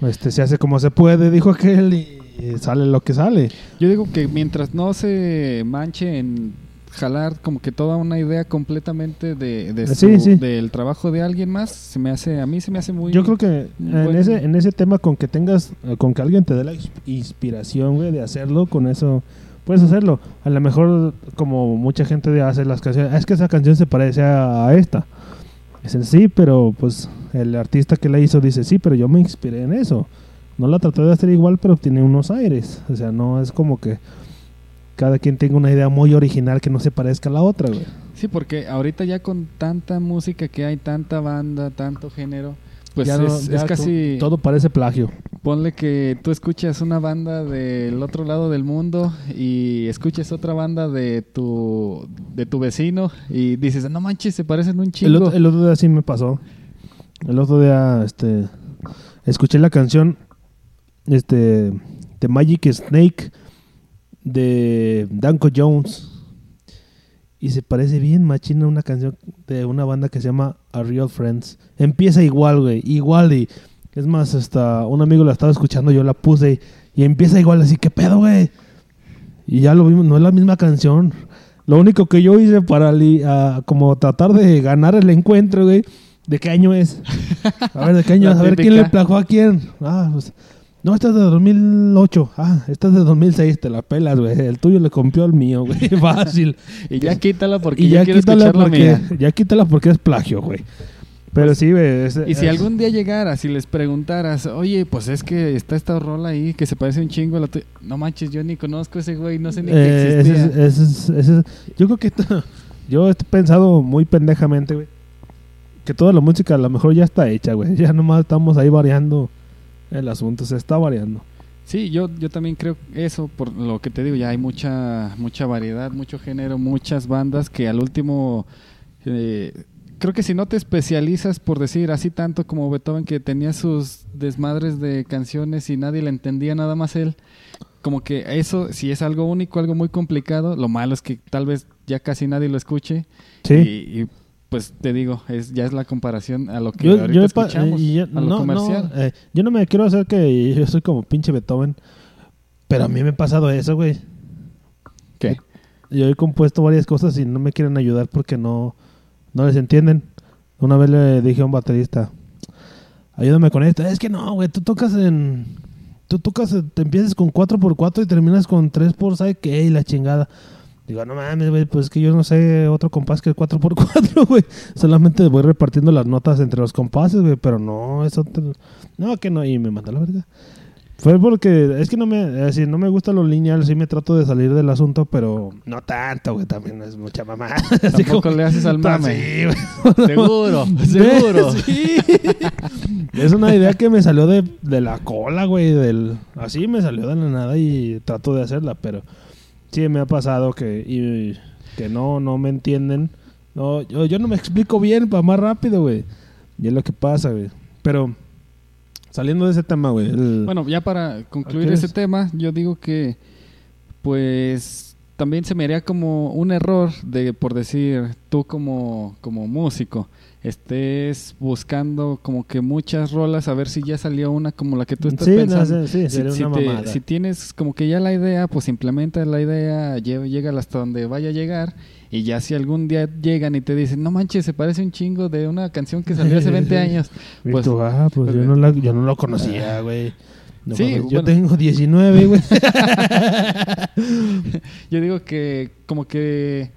Este se hace como se puede, dijo aquel, y, y sale lo que sale.
Yo digo que mientras no se manche en jalar como que toda una idea completamente de, de
Sí,
su-
sí.
del trabajo de alguien más, se me hace a mí se me hace muy
Yo creo que en ese, en ese tema, con que tengas, eh, con que alguien te dé la ins- inspiración, güey, de hacerlo, con eso puedes hacerlo. A lo mejor, como mucha gente hace las canciones, "Ah, es que esa canción se parece a, esta. Dicen, sí, pero pues el artista que la hizo dice, sí, pero yo me inspiré en eso. No la traté de hacer igual, pero tiene unos aires. O sea, no es como que cada quien tenga una idea muy original que no se parezca a la otra, güey.
Sí, porque ahorita ya con tanta música que hay, tanta banda, tanto género, pues
Ya no-
es,
ya
es casi...
todo parece plagio.
Ponle que tú escuchas una banda del otro lado del mundo y escuches otra banda de tu, de tu vecino y dices, no manches, se parecen un
El
chingo.
otro, el otro día sí me pasó. El otro día, este, escuché la canción, este, de Magic Snake de Danko Jones y se parece bien machina a una canción de una banda que se llama A Real Friends. Empieza igual, güey, igual y es más, hasta un amigo la estaba escuchando, yo la puse y, y empieza igual, así, ¿qué pedo, güey? Y ya lo vimos, no es la misma canción. Lo único que yo hice para li- como tratar de ganar el encuentro, güey, ¿de qué año es? A ver, ¿de qué año es? A ver quién le plagó a quién. Ah, pues, no, esta es de 2008. Ah, esta es de 2006, te la pelas, güey. El tuyo le compió al mío, güey. Fácil.
y ya quítala porque
y ya quítala porque, ya quítala porque es plagio, güey. Pero sí, güey.
Y si
es-
algún día llegaras y les preguntaras, oye, pues es que está esta rola ahí que se parece un chingo a la tuya". No manches, yo ni conozco a ese güey, no sé ni
Eh,
que
ese
existía.
es- ese es- ese es- yo creo que yo he pensado muy pendejamente, güey, que toda la música a lo mejor ya está hecha, güey. Ya nomás estamos ahí variando el asunto, se está variando.
Sí, yo, yo también creo eso, por lo que te digo, ya hay mucha, mucha variedad, mucho género, muchas bandas que al último, eh, creo que si no te especializas, por decir así tanto como Beethoven, que tenía sus desmadres de canciones y nadie le entendía nada más él, como que eso, si es algo único, algo muy complicado, lo malo es que tal vez ya casi nadie lo escuche.
Sí.
Y, y, pues te digo, es ya es la comparación a lo que
Yo,
ahorita
yo
escuchamos,
eh, yo-
a lo
no, no,
comercial.
eh, yo no me quiero hacer que yo soy como pinche Beethoven, pero a mí me ha pasado eso, güey.
¿Qué?
Yo he compuesto varias cosas y no me quieren ayudar porque no, no les entienden. Una vez le dije a un baterista, ayúdame con esto. Es que no, güey, tú tocas en... Tú tocas, te empiezas con 4x4 y terminas con 3 por ¿sabe qué? Y la chingada. Digo, no mames, güey, pues es que yo no sé otro compás que el 4x4, güey. Solamente voy repartiendo las notas entre los compases, güey, pero no, eso... No, que no, y me mandó la verga. Fue porque es que no me, decir, no me gusta lo lineal, sí me trato de salir del asunto, pero no tanto, güey, también es mucha mamá. Así
Tampoco
como-
le haces al mame.
Sí.
Seguro, seguro.
Sí. Es una idea que me salió de, de la cola, güey, del así me salió de la nada y trato de hacerla, pero sí me ha pasado que y, que no no me entienden. No, yo, yo no me explico bien para más rápido, güey. Y es lo que pasa, güey. Pero saliendo de ese tema, güey. el-
Bueno, ya para concluir ese tema, yo digo que, pues, también se me haría como un error de, por decir, tú como, como músico, estés buscando como que muchas rolas a ver si ya salió una como la que tú estás
sí, no,
pensando.
sí, sí,
Si, te- si tienes como que ya la idea, pues implementa la idea, lle- llega hasta donde vaya a llegar. Y ya si algún día llegan y te dicen, no manches, se parece un chingo de una canción que salió hace 20 años. Pues,
tú, ah, pues yo
pues,
no, la, yo no lo conocía, güey. No
Sí,
mames, yo
bueno.
tengo 19, güey.
Yo digo que como que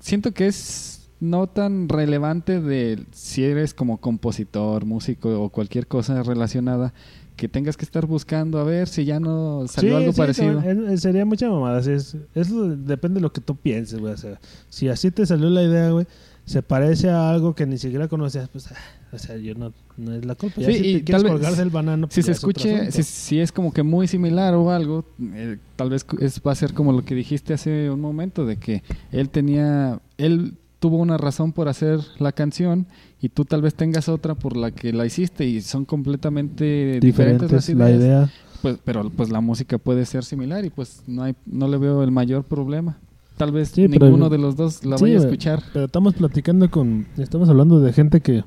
siento que es no tan relevante de si eres como compositor, músico o cualquier cosa relacionada que tengas que estar buscando a ver si ya no salió
Sí,
algo
sí,
parecido.
también, sería mucha mamada. sí, Es, eso depende de lo que tú pienses, güey. O sea, si así te salió la idea, güey, se parece a algo que ni siquiera conocías, pues, ah, O sea, yo no, no es la culpa. Ya
Sí,
si te quieres colgar del banano,
Si
pues
se
es
escuche, si, si es como que muy similar o algo, eh, tal vez es, va a ser como lo que dijiste hace un momento, de que él tenía, él tuvo una razón por hacer la canción y tú tal vez tengas otra por la que la hiciste y son completamente diferentes, las
Diferentes la
ideas.
idea.
Pues, pero pues la música puede ser similar y pues no hay, no le veo el mayor problema. Tal vez
Sí, pero-
ninguno de los dos la
Sí,
vaya a escuchar.
Pero estamos platicando con. Estamos hablando de gente que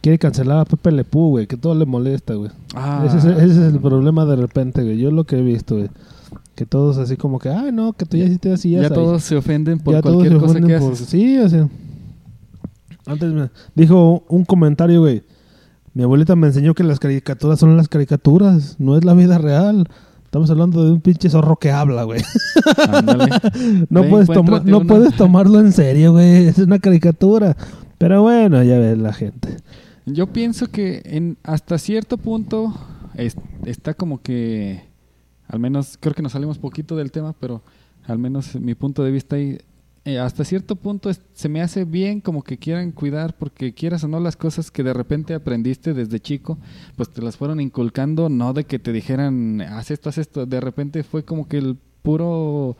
quiere cancelar a Pepe Le Pew, güey, que todo le molesta, güey.
Ah,
Ese, es, ese es el problema de repente, güey. Yo lo que he visto, güey. Que todos así como que, ay, no, que tú ya hiciste así,
ya
sabes".
todos se ofenden por
Ya todos
cualquier
se
cosa que
ofenden por-
haces.
Sí, o sea. Antes me dijo un comentario, güey. Mi abuelita me enseñó que las caricaturas son las caricaturas, no es la vida real. Estamos hablando de un pinche zorro que habla, güey. No, puedes, toma- no
una.
puedes tomarlo en serio, güey. Es una caricatura. Pero bueno, ya ves la gente.
Yo pienso que en hasta cierto punto es- está como que, al menos creo que nos salimos poquito del tema, pero al menos mi punto de vista ahí, eh, hasta cierto punto se me hace bien como que quieran cuidar porque quieras o no las cosas que de repente aprendiste desde chico, pues te las fueron inculcando, no de que te dijeran, haz esto, haz esto, de repente fue como que el puro,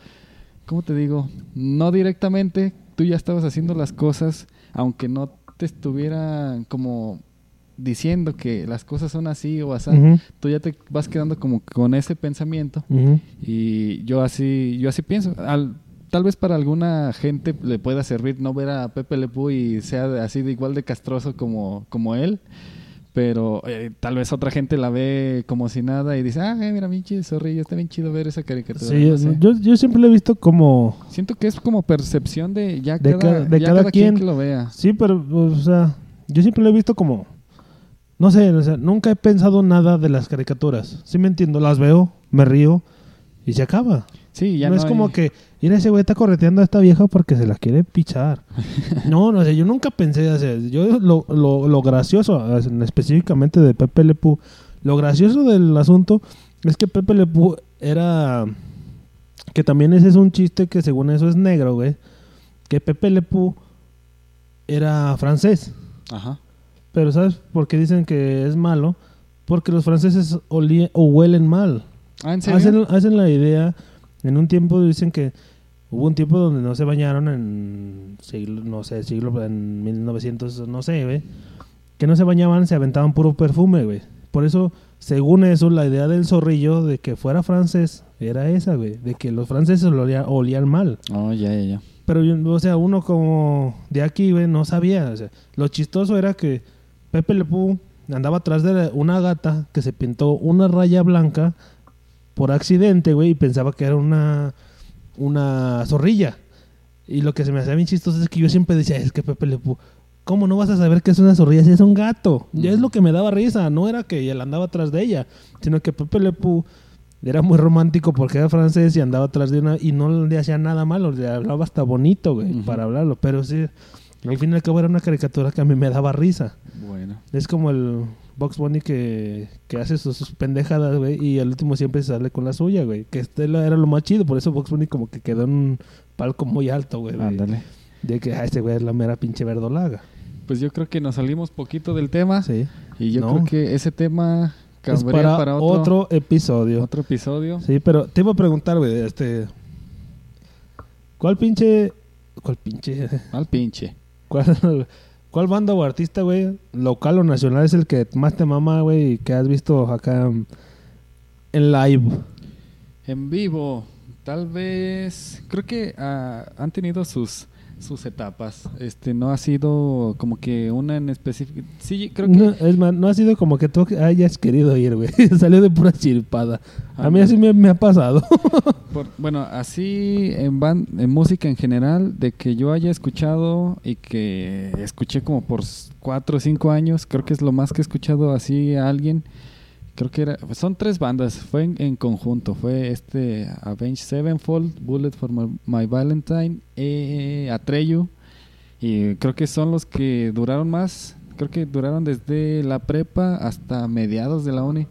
¿cómo te digo? No directamente, tú ya estabas haciendo las cosas, aunque no te estuvieran como diciendo que las cosas son así o así,
Ujú,
tú ya te vas quedando como con ese pensamiento
ujú.
y yo así yo así pienso Al- tal vez para alguna gente le pueda servir no ver a Pepe Le Pew y sea así de igual de castroso como como él pero eh, tal vez otra gente la ve como si nada y dice ah eh, mira pinche zorrillo está bien chido ver esa caricatura
Sí,
no sé.
yo, yo siempre lo he visto como...
siento que es como percepción de ya
De
cada,
cada- de
ya
cada
cada quien
quien.
que lo vea
Sí, pero, o sea, yo siempre lo he visto como... No sé, o sea, nunca he pensado nada de las caricaturas. Sí me entiendo, las veo, me río y se acaba.
sí ya
no,
no,
es
hay-
como que, mira, ese güey está correteando a esta vieja porque se la quiere pichar. no, no sé, yo nunca pensé, o sea, yo lo, lo, lo gracioso, específicamente de Pepe Le Pew, lo gracioso del asunto es que Pepe Le Pew era... Que también ese es un chiste que según eso es negro, güey. Que Pepe Le Pew era francés.
Ajá.
Pero ¿sabes por qué dicen que es malo? Porque los franceses olían- o huelen mal.
ah en serio
Hacen, hacen la idea, en un tiempo dicen que hubo un tiempo donde no se bañaron en siglo, no sé, siglo, en 1900, no sé, güey. Que no se bañaban, se aventaban puro perfume, güey. Por eso, según eso, la idea del zorrillo de que fuera francés era esa, güey. De que los franceses olía- olían mal.
oh ya ya ya
Pero, o sea, uno como de aquí, güey, no sabía. O sea, lo chistoso era que Pepe Le Pew andaba atrás de una gata que se pintó una raya blanca por accidente, güey, y pensaba que era una, una zorrilla. Y lo que se me hacía bien chistoso es que yo siempre decía, es que Pepe Le Pew, ¿cómo no vas a saber que es una zorrilla si es un gato? Ya es lo que me daba risa, no era que él andaba atrás de ella, sino que Pepe Le Pew era muy romántico porque era francés y andaba atrás de una y no le hacía nada malo, le hablaba hasta bonito, güey, para hablarlo, pero sí, al fin y al cabo era una caricatura que a mí me daba risa.
bueno
Es como el Box Bunny que, que hace sus, sus pendejadas, güey, y al último siempre sale con la suya, güey, que este era lo más chido, por eso Box Bunny como que quedó en un palco muy alto, güey, de,
ándale
de que ah, este güey es la mera pinche verdolaga.
Pues yo creo que nos salimos poquito del tema
Sí.
y yo
No.
creo que ese tema
Es para,
para,
otro,
otro,
episodio.
otro episodio.
Sí, pero te iba a preguntar, güey, este... ¿Cuál pinche... ¿Cuál pinche...
Al pinche.
¿Cuál, cuál banda o artista, güey, local o nacional es el que más te mama, güey, y que has visto acá en live?
En vivo, tal vez, creo que ah, han tenido sus sus etapas. Este no ha sido como que una en específico. Sí, creo que
No, es más, no ha sido como que tú hayas querido ir, güey. Salió de pura chiripada. A mí así me, me ha pasado.
Por- bueno, así en, en música en general, de que yo haya escuchado y que escuché como por cuatro o cinco años, creo que es lo más que he escuchado así a alguien. Creo que era, son tres bandas, fue en, en conjunto, fue este Avenged Sevenfold, Bullet for My, My Valentine, eh, Atreyu, y creo que son los que duraron más, creo que duraron desde la prepa hasta mediados de la uni.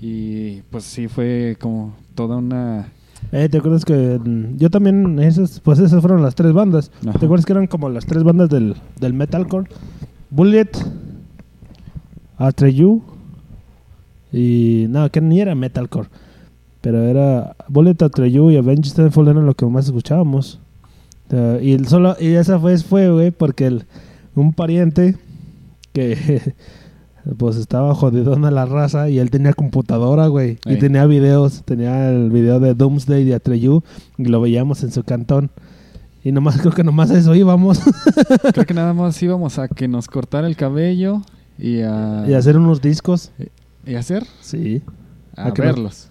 Y pues sí fue como toda una
Eh, ¿Te acuerdas que yo también, esas, pues esas fueron las tres bandas?
Ajá.
¿Te acuerdas que eran como las tres bandas del, del metalcore? Bullet, Atreyu. Y no, que ni era metalcore. Pero era Bullet Atreyu y Avenged Sevenfold eran lo que más escuchábamos. Uh, y el solo y esa vez fue, güey, porque el, un pariente que pues estaba jodidón a la raza y él tenía computadora, güey, y tenía videos, tenía el video de Doomsday de Atreyu y lo veíamos en su cantón. Y nomás creo que nomás a eso íbamos
Creo que nada más íbamos a que nos cortara el cabello y a,
y hacer unos discos.
Y a hacer,
Sí.
a
¿A no?
verlos.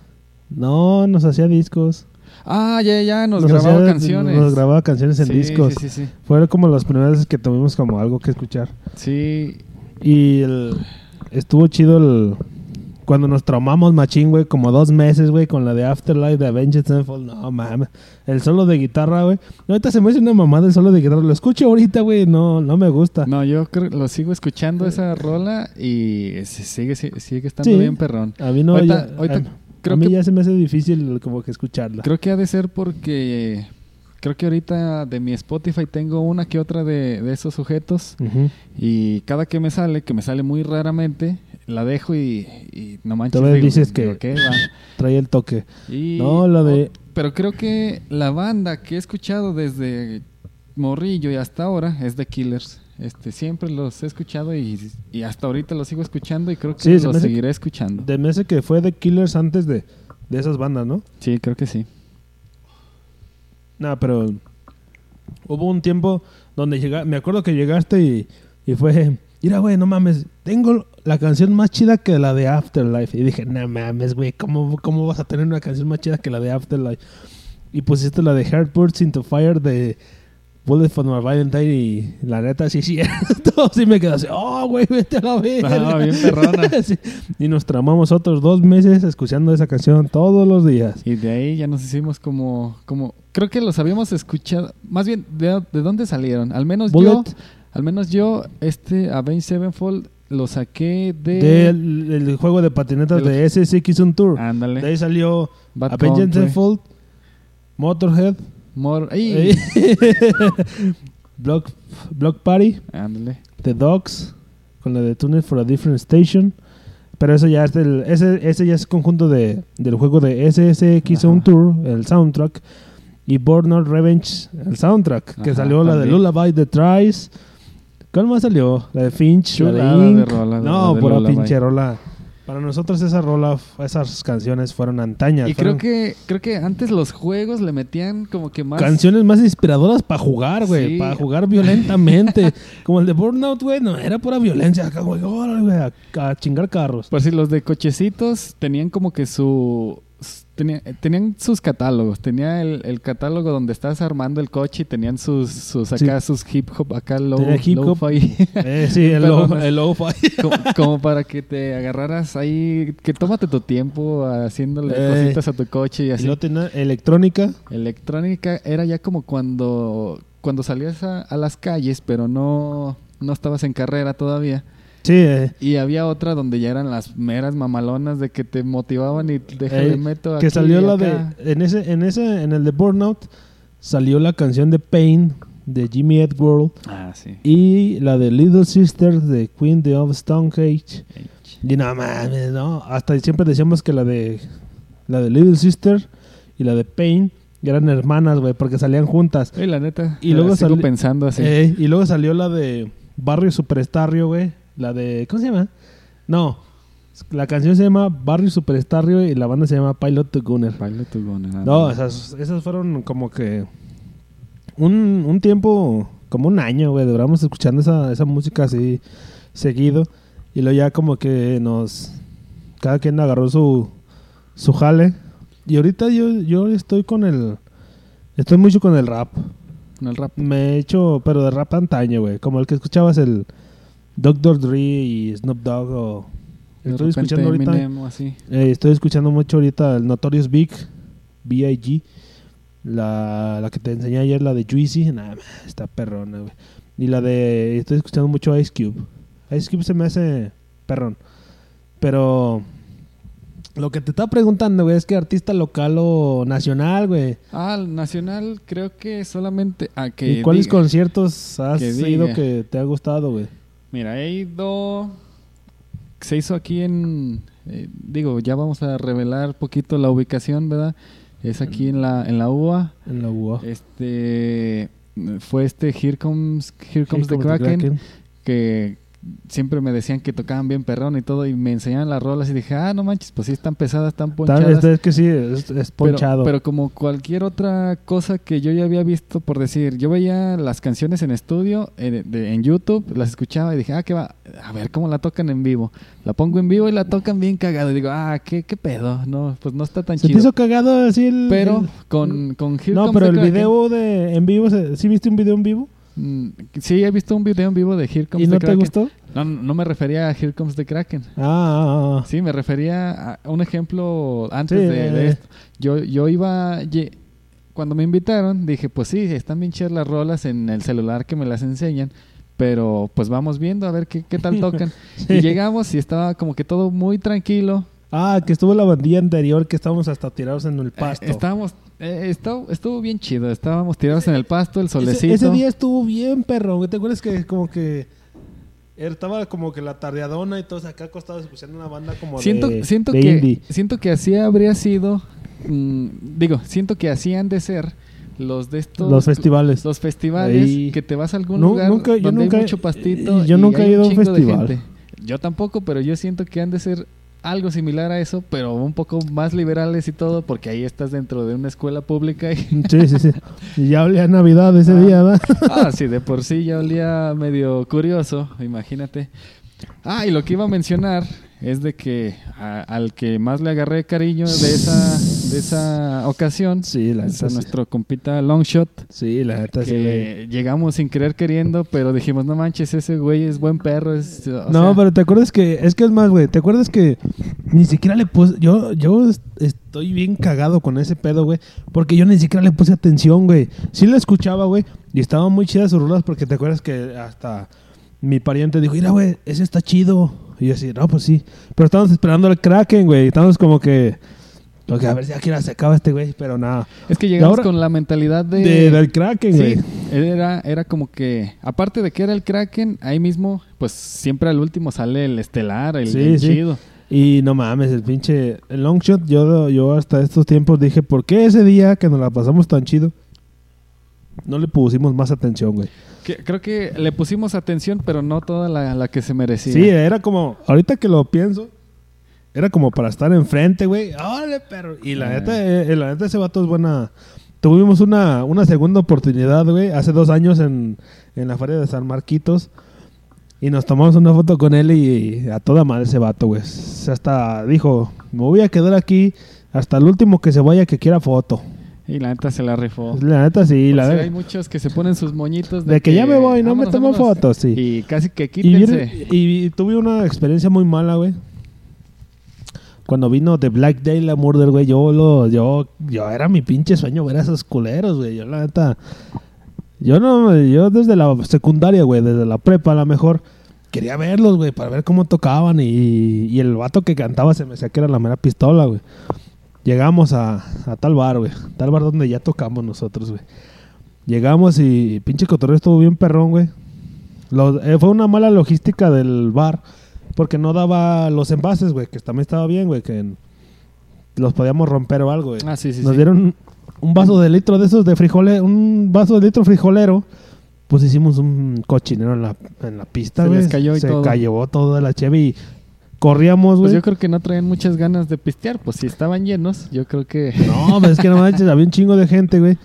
No, nos hacía discos.
Ah, ya, ya, nos, grababa
hacía-
canciones.
Nos grababa canciones en
Sí,
discos.
Sí, sí, sí.
Fueron como las primeras veces que tuvimos como algo que escuchar.
Sí,
Y el- estuvo chido el... Cuando nos traumamos machín, güey, como dos meses, güey, con la de Afterlife de Avenged Sevenfold. No, mames. El solo de guitarra, güey. Ahorita se me hace una mamada el solo de guitarra. Lo escucho ahorita, güey. No, no me gusta.
No, yo creo lo sigo escuchando esa rola y sigue, sigue, sigue estando
Sí.
bien perrón.
A mí no...
Ahorita-
ya-
ahorita
a,
creo
a mí
que-
ya se me hace difícil como que escucharla.
Creo que ha de ser porque creo que ahorita de mi Spotify tengo una que otra de, de esos sujetos y cada que me sale, que me sale muy raramente, la dejo y, y no manches.
Todavía
digo,
dices que-. Trae el toque.
Y-
No, la de-
Pero creo que la banda que he escuchado desde Morrillo y hasta ahora es The Killers. Este, siempre los he escuchado y, y hasta ahorita los sigo escuchando y creo que
Sí,
los seguiré escuchando.
De me hace que fue The Killers antes de, de esas bandas, ¿no?
Sí, creo que sí.
No, pero hubo un tiempo donde llega, me acuerdo que llegaste y, y fue, mira, güey, no mames, tengo la canción más chida que la de Afterlife. Y dije, no mames, güey, ¿cómo, ¿cómo vas a tener una canción más chida que la de Afterlife? Y pusiste la de Heart Burns into Fire de Bullet for My Valentine y la neta, sí, sí, todo sí me quedé así, oh, güey, vete a la verga.
Ah, bien perrona.
Sí. Y nos tramamos otros dos meses escuchando esa canción todos los días.
Y de ahí ya nos hicimos como, como, creo que los habíamos escuchado, más bien, ¿de, de dónde salieron? Al menos yo,
Bullet
al menos yo, este Avenged Sevenfold lo saqué de...
del el juego de patinetas
del-
de SSX on Tour.
Ándale.
De ahí salió
Bad
Avenged Sevenfold, Motorhead,
More- ¡Ey!
Block, Block Party,
Ándale.
The Dogs, con la de Tunnel for a Different Station. Pero eso ya es del, ese, ese ya es conjunto de, del juego de SSX on
Ajá.
Tour, el soundtrack. Y Burnout Revenge, el soundtrack. Que
Ajá,
salió la de
también.
Lullaby The Tries. ¿Cuál más salió? La de Finch, la de
de
Ink.
rola, de-
no,
de
pura
Lullaby.
pinche rola. Para nosotros esa rola, esas canciones fueron antañas.
Y creo que, creo que antes los juegos le metían como que más...
Canciones más inspiradoras para jugar, güey.
Sí.
Para jugar violentamente. Como el de Burnout, güey. No, era pura violencia. Acá, güey. órale, güey, a, a chingar carros.
Por si los de cochecitos tenían como que su... tenía- tenían sus catálogos. Tenía el, el catálogo donde estás armando el coche y tenían sus, sus acá, sus hip hop, acá low,
hip hop.
lo-fi.
Eh, sí, el low, el low
como, como para que te agarraras ahí, que tómate tu tiempo haciéndole
Eh,
cositas a tu coche y
Y
así.
tenía electrónica.
Electrónica era ya como cuando, cuando salías a, a las calles, pero no, no estabas en carrera todavía.
Sí, eh,
Y había otra donde ya eran las meras mamalonas de que te motivaban y déjale
eh,
meto
que
aquí
salió la
acá.
de. En ese, en ese, en el de Burnout, salió la canción de Pain de Jimmy Eat World.
Ah, sí.
Y la de Little Sister de Queen the of Stonehenge. Y no mames, no. Hasta siempre decíamos que la de la de Little Sister y la de Pain eran hermanas, güey, porque salían juntas.
Y la neta,
Y luego
sigo
sali-
pensando así.
Eh, y luego salió la de Barrio Superstarrio, güey. La de. ¿Cómo se llama? No. La canción se llama Barrio Superstarrio y la banda se llama Pilot to Gunner.
Tu gona, nada
No, esas, esas fueron como que un, un tiempo, como un año, güey, duramos escuchando esa, esa música así seguido. Y luego ya como que nos... Cada quien agarró su, su jale. Y ahorita yo, yo estoy con el... Estoy mucho con el rap.
En el rap.
Me he hecho, pero de rap antaño, güey. Como el que escuchabas el Dr. Dre y Snoop Dogg o... Estoy escuchando ahorita...
Eminem o así.
Eh, estoy escuchando mucho ahorita el Notorious Big, B.I.G. La, la que te enseñé ayer, la de Juicy. Nada, está perrona, güey. Y la de. Estoy escuchando mucho Ice Cube. Ice Cube se me hace perrón. Pero. Lo que te estaba preguntando, güey, es que artista local o nacional, güey.
Ah, nacional creo que solamente... Ah, que
¿Y cuáles
diga.
conciertos has
que
ido que te ha gustado, güey?
Mira, he ido se hizo aquí en, eh, digo, ya vamos a revelar poquito la ubicación, ¿verdad? Es aquí en la, en la UA.
En la UA.
Este fue este Here Comes, Here Comes the Kraken, que siempre me decían que tocaban bien perrón y todo, y me enseñaban las rolas y dije, ah, no manches, pues sí están pesadas, están ponchadas.
Es, es que sí, es, ponchado.
Pero, como cualquier otra cosa que yo ya había visto, por decir, yo veía las canciones en estudio, de- en YouTube, las escuchaba y dije, ah, ¿qué va? A ver cómo la tocan en vivo. La pongo en vivo y la tocan bien cagado. Y digo, ah, ¿qué, qué pedo? No, pues no está tan
¿Se te
chido.
hizo cagado así el...?
Pero
el-
con, con Here
No,
Comes
pero el video de en vivo, ¿se- ¿sí viste un video en vivo?
Mm, sí, he visto un video en vivo de Here Comes
¿Y
the
no te
Kraken.
gustó?
No, no me refería a Here Comes the Kraken.
Ah, ah, ah.
Sí, me refería a un ejemplo antes
Sí,
de, de
eh.
esto. Yo, yo iba, cuando me invitaron, dije, pues sí, están bien chidas las rolas en el celular que me las enseñan, pero pues vamos viendo a ver qué, qué tal tocan.
Sí.
Y llegamos y estaba como que todo muy tranquilo.
Ah, que estuvo la bandilla anterior que estábamos hasta tirados en el pasto.
Eh, estábamos, eh, estuvo, estuvo bien chido, estábamos tirados en el pasto, el solecito.
Ese, día estuvo bien, perro. ¿Te acuerdas que como que estaba como que la tardeadona y todos acá acostados escuchando una banda como
siento,
de,
siento
de
que
indie?
siento que así habría sido mm, digo siento que así han de ser los de estos
Los festivales.
los festivales
Ahí.
que te vas a algún lugar
nunca- yo
donde
nunca-
hay mucho pastito
y yo
y
nunca he ido a un festival.
gente. yo tampoco pero yo siento que han de ser algo similar a eso pero un poco más liberales y todo porque ahí estás dentro de una escuela pública y
Sí, sí, sí. Y ya olía Navidad ese
Ah.
día, ¿verdad?
Ah, sí, de por sí ya olía medio curioso, imagínate. Ah, y lo que iba a mencionar es de que a- al que más le agarré cariño de esa, de esa ocasión
Sí, la
es a
sí.
nuestro compita Longshot,
Sí, la neta sí.
llegamos sin querer queriendo, pero dijimos, no manches, ese güey es buen perro. Es, o
No,
sea,
pero te acuerdas que es que es más, güey. ¿Te acuerdas que ni siquiera le puse yo yo est- estoy bien cagado con ese pedo, güey, porque yo ni siquiera le puse atención, güey. Sí lo escuchaba, güey, y estaban muy chidas sus rolas porque te acuerdas que hasta mi pariente dijo, "Mira, güey, ese está chido." Y yo así, "No, pues sí." Pero estábamos esperando al Kraken, güey. Estábamos como que ok, a ver si aquí se acaba este güey, pero nada.
es que llegamos
ahora-
con la mentalidad de...
De, del Kraken, güey.
Sí, era, era como que, aparte de que era el Kraken, ahí mismo, pues siempre al último sale el estelar, el,
Sí,
el
sí.
chido.
Y no mames, el pinche el long shot, yo, yo hasta estos tiempos dije, ¿por qué ese día que nos la pasamos tan chido? No le pusimos más atención, güey.
Que- creo que le pusimos atención, pero no toda la, la que se merecía.
Sí, era como, ahorita que lo pienso, era como para estar enfrente, güey. ¡Órale, perro! Y la neta, eh, la neta ese vato es buena. Tuvimos una, una segunda oportunidad, güey, hace dos años en, en la feria de San Marquitos. Y nos tomamos una foto con él y, a toda madre ese vato, güey. Se Hasta dijo, me voy a quedar aquí hasta el último que se vaya que quiera foto.
Y la neta se la rifó.
La neta sí, la
O sea,
de,
hay muchos que se ponen sus moñitos
de que, ya me voy, no me tomo
vámonos.
fotos, sí.
Y casi que quítense.
y tuve una experiencia muy mala, güey. Cuando vino The Black Day la Murder, güey, yo lo, yo, yo era mi pinche sueño ver a esos culeros, güey. Yo la neta, yo no, yo desde la secundaria, güey, desde la prepa a lo mejor, quería verlos, güey, para ver cómo tocaban y, y el vato que cantaba se me decía que era la mera pistola, güey. Llegamos a, a tal bar, güey, tal bar donde ya tocamos nosotros, güey. Llegamos y pinche cotorreo estuvo bien perrón, güey. Eh, fue una mala logística del bar porque no daba los envases, güey, que también estaba bien, güey, que los podíamos romper o algo, güey.
Ah, sí, sí,
Nos
sí.
dieron un vaso de litro de esos de frijolero, un vaso de litro frijolero. Pues hicimos un cochinero en la, en la pista,
Se
güey.
les cayó y
Se
todo.
cayó todo de la cheve y corríamos,
Pues
güey.
yo creo que no traían muchas ganas de pistear. Pues si estaban llenos, yo creo que...
No, pero es que no manches, había un chingo de gente, güey.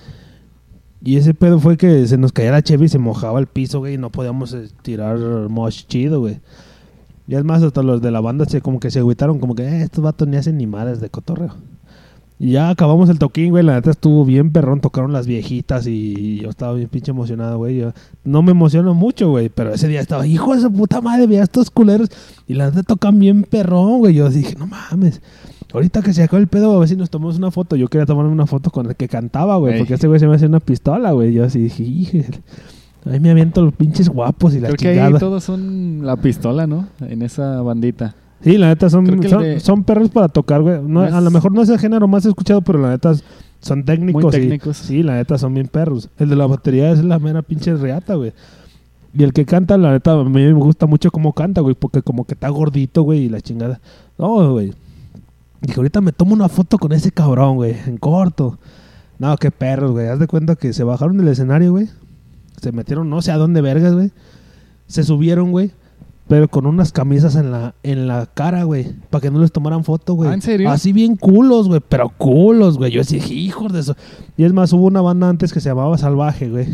Y ese pedo fue que se nos caía la cheve y se mojaba el piso, güey, y no podíamos eh, tirar mosh chido, güey. Y es más, hasta los de la banda se como que se agüitaron, como que eh, estos vatos ni hacen ni madres de cotorreo. Y ya acabamos el toquín, güey, la neta estuvo bien perrón, tocaron las viejitas y yo estaba bien pinche emocionado, güey. Yo no me emociono mucho, güey, pero ese día estaba, hijo de su puta madre, veía estos culeros y la neta tocan bien perrón, güey. Yo dije, no mames. Ahorita que se acabó el pedo, a ver si nos tomamos una foto. Yo quería tomarme una foto con el que cantaba, güey.
Ey.
Porque ese güey se me hace una pistola, güey. Yo así dije, "Híjole, Ahí me aviento los pinches guapos y la
creo que ahí
chingada.
todos son la pistola, ¿no? En esa bandita.
Sí, la neta son, son,
de-
son perros para tocar, güey. No,
No es-
A lo mejor no es el género más escuchado, pero la neta son técnicos.
Muy
y-
técnicos.
sí, la neta son bien perros. El de la batería es la mera pinche reata, güey. Y el que canta, la neta, a mí me gusta mucho cómo canta, güey, porque como que está gordito, güey, y la chingada. No, güey. Dije, ahorita me tomo una foto con ese cabrón, güey, en corto. No, qué perros, güey. Haz de cuenta que se bajaron del escenario, güey. Se metieron no sé a dónde vergas, güey. Se subieron, güey. Pero con unas camisas en la, en la cara, güey. Para que no les tomaran foto, güey.
¿Ah, en serio?
Así bien culos, güey. Pero culos, güey. Yo decía, hijos de eso. Y es más, hubo una banda antes que se llamaba Salvaje, güey.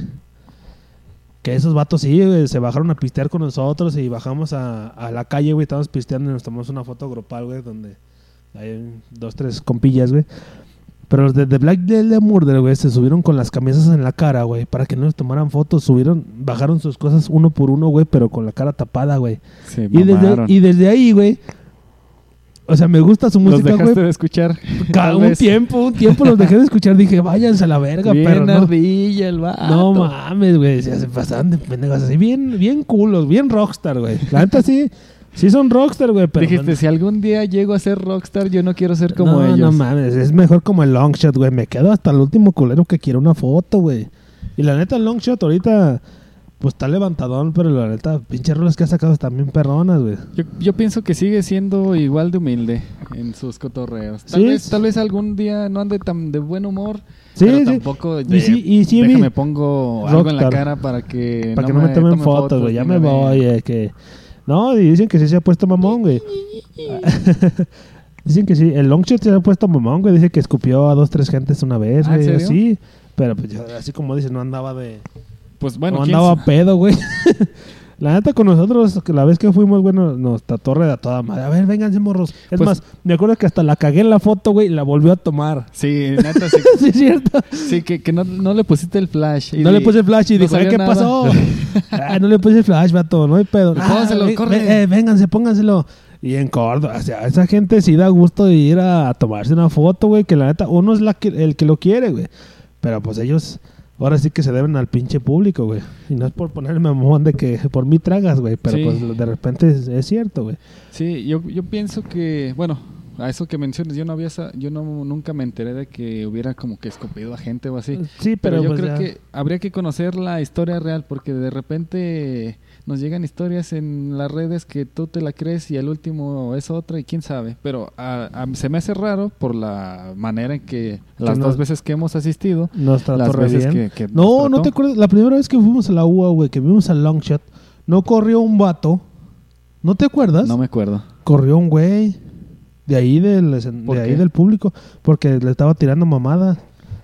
Que esos vatos sí, güey, se bajaron a pistear con nosotros y bajamos a, a la calle, güey. Estábamos pisteando y nos tomamos una foto grupal, güey, donde hay dos, tres compillas, güey. Pero los de The Black Dahlia Murder, güey, se subieron con las camisas en la cara, güey, para que no les tomaran fotos. Subieron, bajaron sus cosas uno por uno, güey, pero con la cara tapada, güey.
Se
Y desde, y desde ahí, güey, o sea, me gusta su
¿Los
música,
dejaste
güey.
de escuchar?
Cada un tiempo, un tiempo los dejé de escuchar. Dije, váyanse a la verga,
Bien
pero no.
ardilla el vato.
No mames, güey. Se se pasaban de pendejos así, bien, bien culos, bien rockstar, güey. La neta sí, sí son rockstar, güey, pero.
Dijiste, si algún día llego a ser rockstar, yo no quiero ser como
no,
ellos.
No mames, es mejor como el long shot, güey. Me quedo hasta el último culero que quiero una foto, güey. Y la neta, el long shot ahorita, pues está levantadón, pero la neta, pinches rolas que ha sacado están bien perronas, güey.
Yo, yo pienso que sigue siendo igual de humilde en sus cotorreos. Tal,
Sí.
vez, tal vez algún día no ande tan de buen humor,
Sí,
pero
sí.
tampoco
Y
de,
sí- y sí vi-
déjame pongo algo en la cara para que,
Para que no me tomen
tomen
fotos, güey. Ya me voy, eh, que. No, y dicen que sí se ha puesto mamón, güey. dicen que sí. El Longshot se ha puesto mamón, güey. Dice que escupió a dos, tres gentes una vez,
¿Ah,
güey.
serio?
Sí. Pero pues así como dice, no andaba de.
Pues bueno,
no
¿quién
andaba pedo, güey. La neta con nosotros, que la vez que fuimos, bueno, nos trató de toda madre. A ver, vénganse, morros. Es
Pues-
más, me acuerdo que hasta la cagué en la foto, güey, y la volvió a tomar.
Sí, neta, sí,
sí, es cierto.
sí, que, que no, no le pusiste el flash. y
No le puse flash y
no
dijo, "Ay,
salió
¿qué
nada".
pasó? Ah, no le puse flash, vato, no hay pedo.
Pues
Ah,
póngaselo,
ve-
corre.
eh, vénganse, pónganselo. Y en Córdoba, o sea, esa gente sí da gusto de ir a, tomarse una foto, güey, que la neta, uno es la que, el que lo quiere, güey. Pero pues ellos, ahora sí que se deben al pinche público, güey. Y no es por ponerme mamón de que por mí tragas, güey, pero
Sí.
pues de repente es, es cierto, güey.
Sí, yo, yo pienso que, bueno, a eso que mencionas, yo no había, yo no nunca me enteré de que hubiera como que escupido a gente o así.
Sí,
Pero,
pero,
yo
pues,
creo
ya-
que habría que conocer la historia real porque de repente nos llegan historias en las redes que tú te la crees y el último es otra y quién sabe. Pero a- a- se me hace raro por la manera en que las dos veces que hemos asistido,
nos trató
las veces
bien.
que,
No, no te acuerdas. La primera vez que fuimos a la UA, güey, que vimos al Longshot, no corrió un vato. ¿No te acuerdas?
No me acuerdo.
Corrió un güey de ahí del, escen-
¿Por
de ahí del público porque le estaba tirando mamada.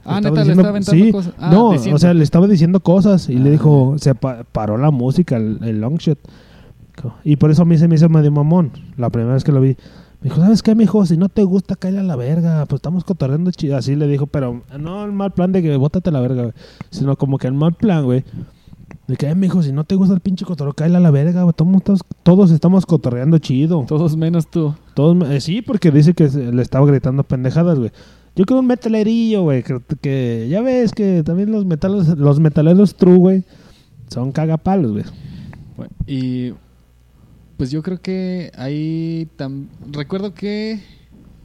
Ah, neta, le estaba aventando
sí,
cosas. Ah,
no,
diciendo.
o sea, le estaba diciendo cosas y le
Ah.
dijo, se pa- paró la música, el, el Longshot. Y por eso a mí se me hizo medio mamón la primera vez que lo vi. Me dijo, ¿sabes qué, mijo? Si no te gusta, cállate a la verga. Pues estamos cotorreando chido. Así le dijo, pero no en mal plan de que bótate a la verga, güey. Sino como que en mal plan, güey. De que, eh, mijo, si no te gusta el pinche cotorreo, cállate a la verga, güey. Todos, estamos- todos estamos cotorreando chido.
Todos menos tú.
Todos, eh, sí, porque dice que le estaba gritando pendejadas, güey. Yo creo un metalerillo, güey. Que, que ya ves que también los metaleros, los metaleros true, güey, son cagapalos, güey.
Bueno, y pues yo creo que ahí tam- recuerdo que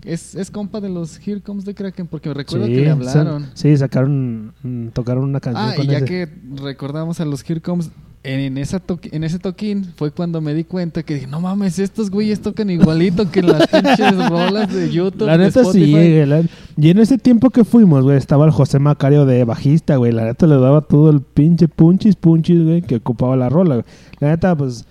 es, es compa de los Here Comes the Kraken porque recuerdo que le hablaron.
sí, sacaron, mm, tocaron una canción
Ah,
con
y ya
ese.
que recordamos a los Here Comes en, esa en ese toquín fue cuando me di cuenta que dije, no mames, estos güeyes tocan igualito que las pinches rolas de YouTube.
La neta sí,
Spotify".
güey. la- Y en ese tiempo que fuimos, güey, estaba el José Macario de bajista, güey. La neta le daba todo el pinche punchis, punchis, güey, que ocupaba la rola, güey. La neta, pues,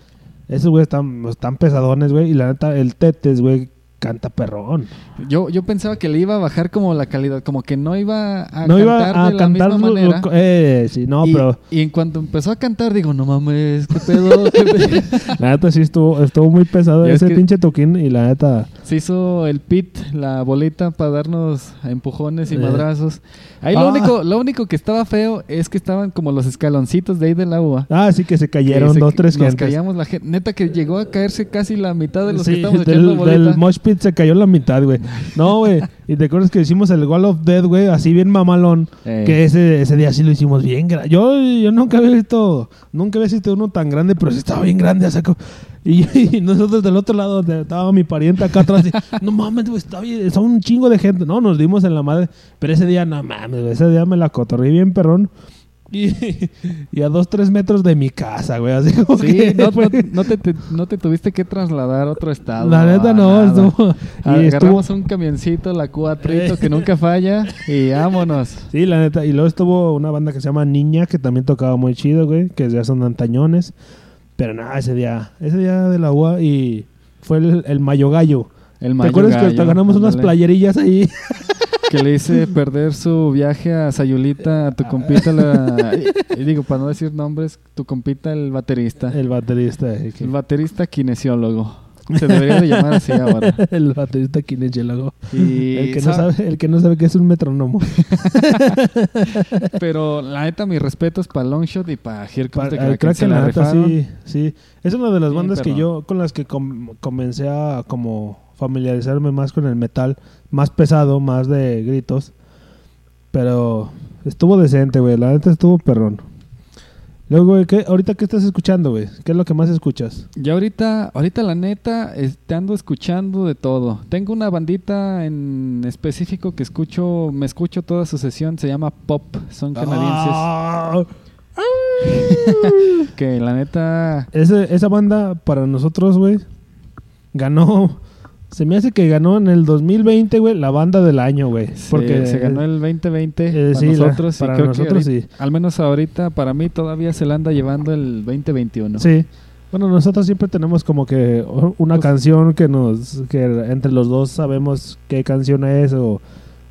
esos güey están, están pesadones, güey. Y la neta, el Tetes, güey, canta perrón.
Yo, yo pensaba que le iba a bajar como la calidad, como que no iba a
no
cantar
iba a
de la
cantar
misma
lo-
manera.
lo- eh, sí, no,
y,
pero
y en cuanto empezó a cantar, digo, no mames, qué pedo, qué pedo.
la neta sí estuvo, estuvo muy pesado
Y es
ese
que-
pinche toquín y la neta...
Se hizo el pit, la bolita para darnos empujones y
Eh.
madrazos. Ahí
Ah.
lo único, lo único que estaba feo es que estaban como los escaloncitos de ahí de la uva.
Ah, sí que se
Que
cayeron
se-
dos, tres
Nos
gentes.
callamos la gente. Neta que llegó a caerse casi la mitad de los
Sí,
que estábamos
del,
echando bolita.
del mosh se cayó la mitad, güey. No, güey. Y te acuerdas que hicimos el Wall of Death, güey, así bien mamalón.
Eh.
Que ese, ese día sí lo hicimos bien grande. Yo, yo nunca había visto, nunca había visto uno tan grande, pero sí estaba bien grande, saco. Y, y nosotros del otro lado, de- estaba mi pariente acá atrás. y, no mames, güey, está bien, son un chingo de gente. No, nos dimos en la madre. Pero ese día, no mames, güey, ese día me la cotorré bien, perrón. Y, y a dos, tres metros de mi casa, güey. Así como
Sí,
que
no,
fue-
no- no te, te- no te tuviste que trasladar a otro estado.
La neta no, estuvo. Y estuvo.
Agarramos un camioncito, la cuatrito, que nunca falla, y vámonos.
Sí, la neta. Y luego estuvo una banda que se llama Niña, que también tocaba muy chido, güey. Que ya son antañones. Pero nada, ese día, ese día de la UA y fue el, el Mayo Gallo.
El
¿Te acuerdas que hasta ganamos unas playerillas ahí?
Que le hice perder su viaje a Sayulita, a tu compita, la, y, y digo, para no decir nombres, tu compita, el baterista. El,
el baterista. eh, que-
baterista kinesiólogo. Se debería de llamar así ahora.
el baterista kinesiólogo.
Y,
El que, no
¿sabe?
el que no sabe que es un metrónomo.
Pero la neta, mis respetos para Longshot y para
el
Kraken. Se
Kraken,
la
la neta, sí, sí. Es una de las bandas que yo, con las que com- comencé a como familiarizarme más con el metal, más pesado, más de gritos. Pero estuvo decente, güey. La neta estuvo perrón. Luego, güey, ¿qué, ahorita qué estás escuchando, güey? ¿Qué es lo que más escuchas?
Ya ahorita, ahorita la neta, es- te ando escuchando de todo. Tengo una bandita en específico que escucho, me escucho toda su sesión, se llama Pop, son canadienses.
Ah,
Que la neta,
ese- esa banda para nosotros, güey, ganó. Se me hace que ganó en el 2020, güey, la banda del año, güey.
porque se ganó el 2020
Eh,
para
sí, la-
nosotros. y
para
que
nosotros
ahorita-
sí.
Al menos ahorita, para mí todavía se la anda llevando el 2021.
Sí. Bueno, nosotros siempre tenemos como que una
Pues-
canción que nos que entre los dos sabemos qué canción es o,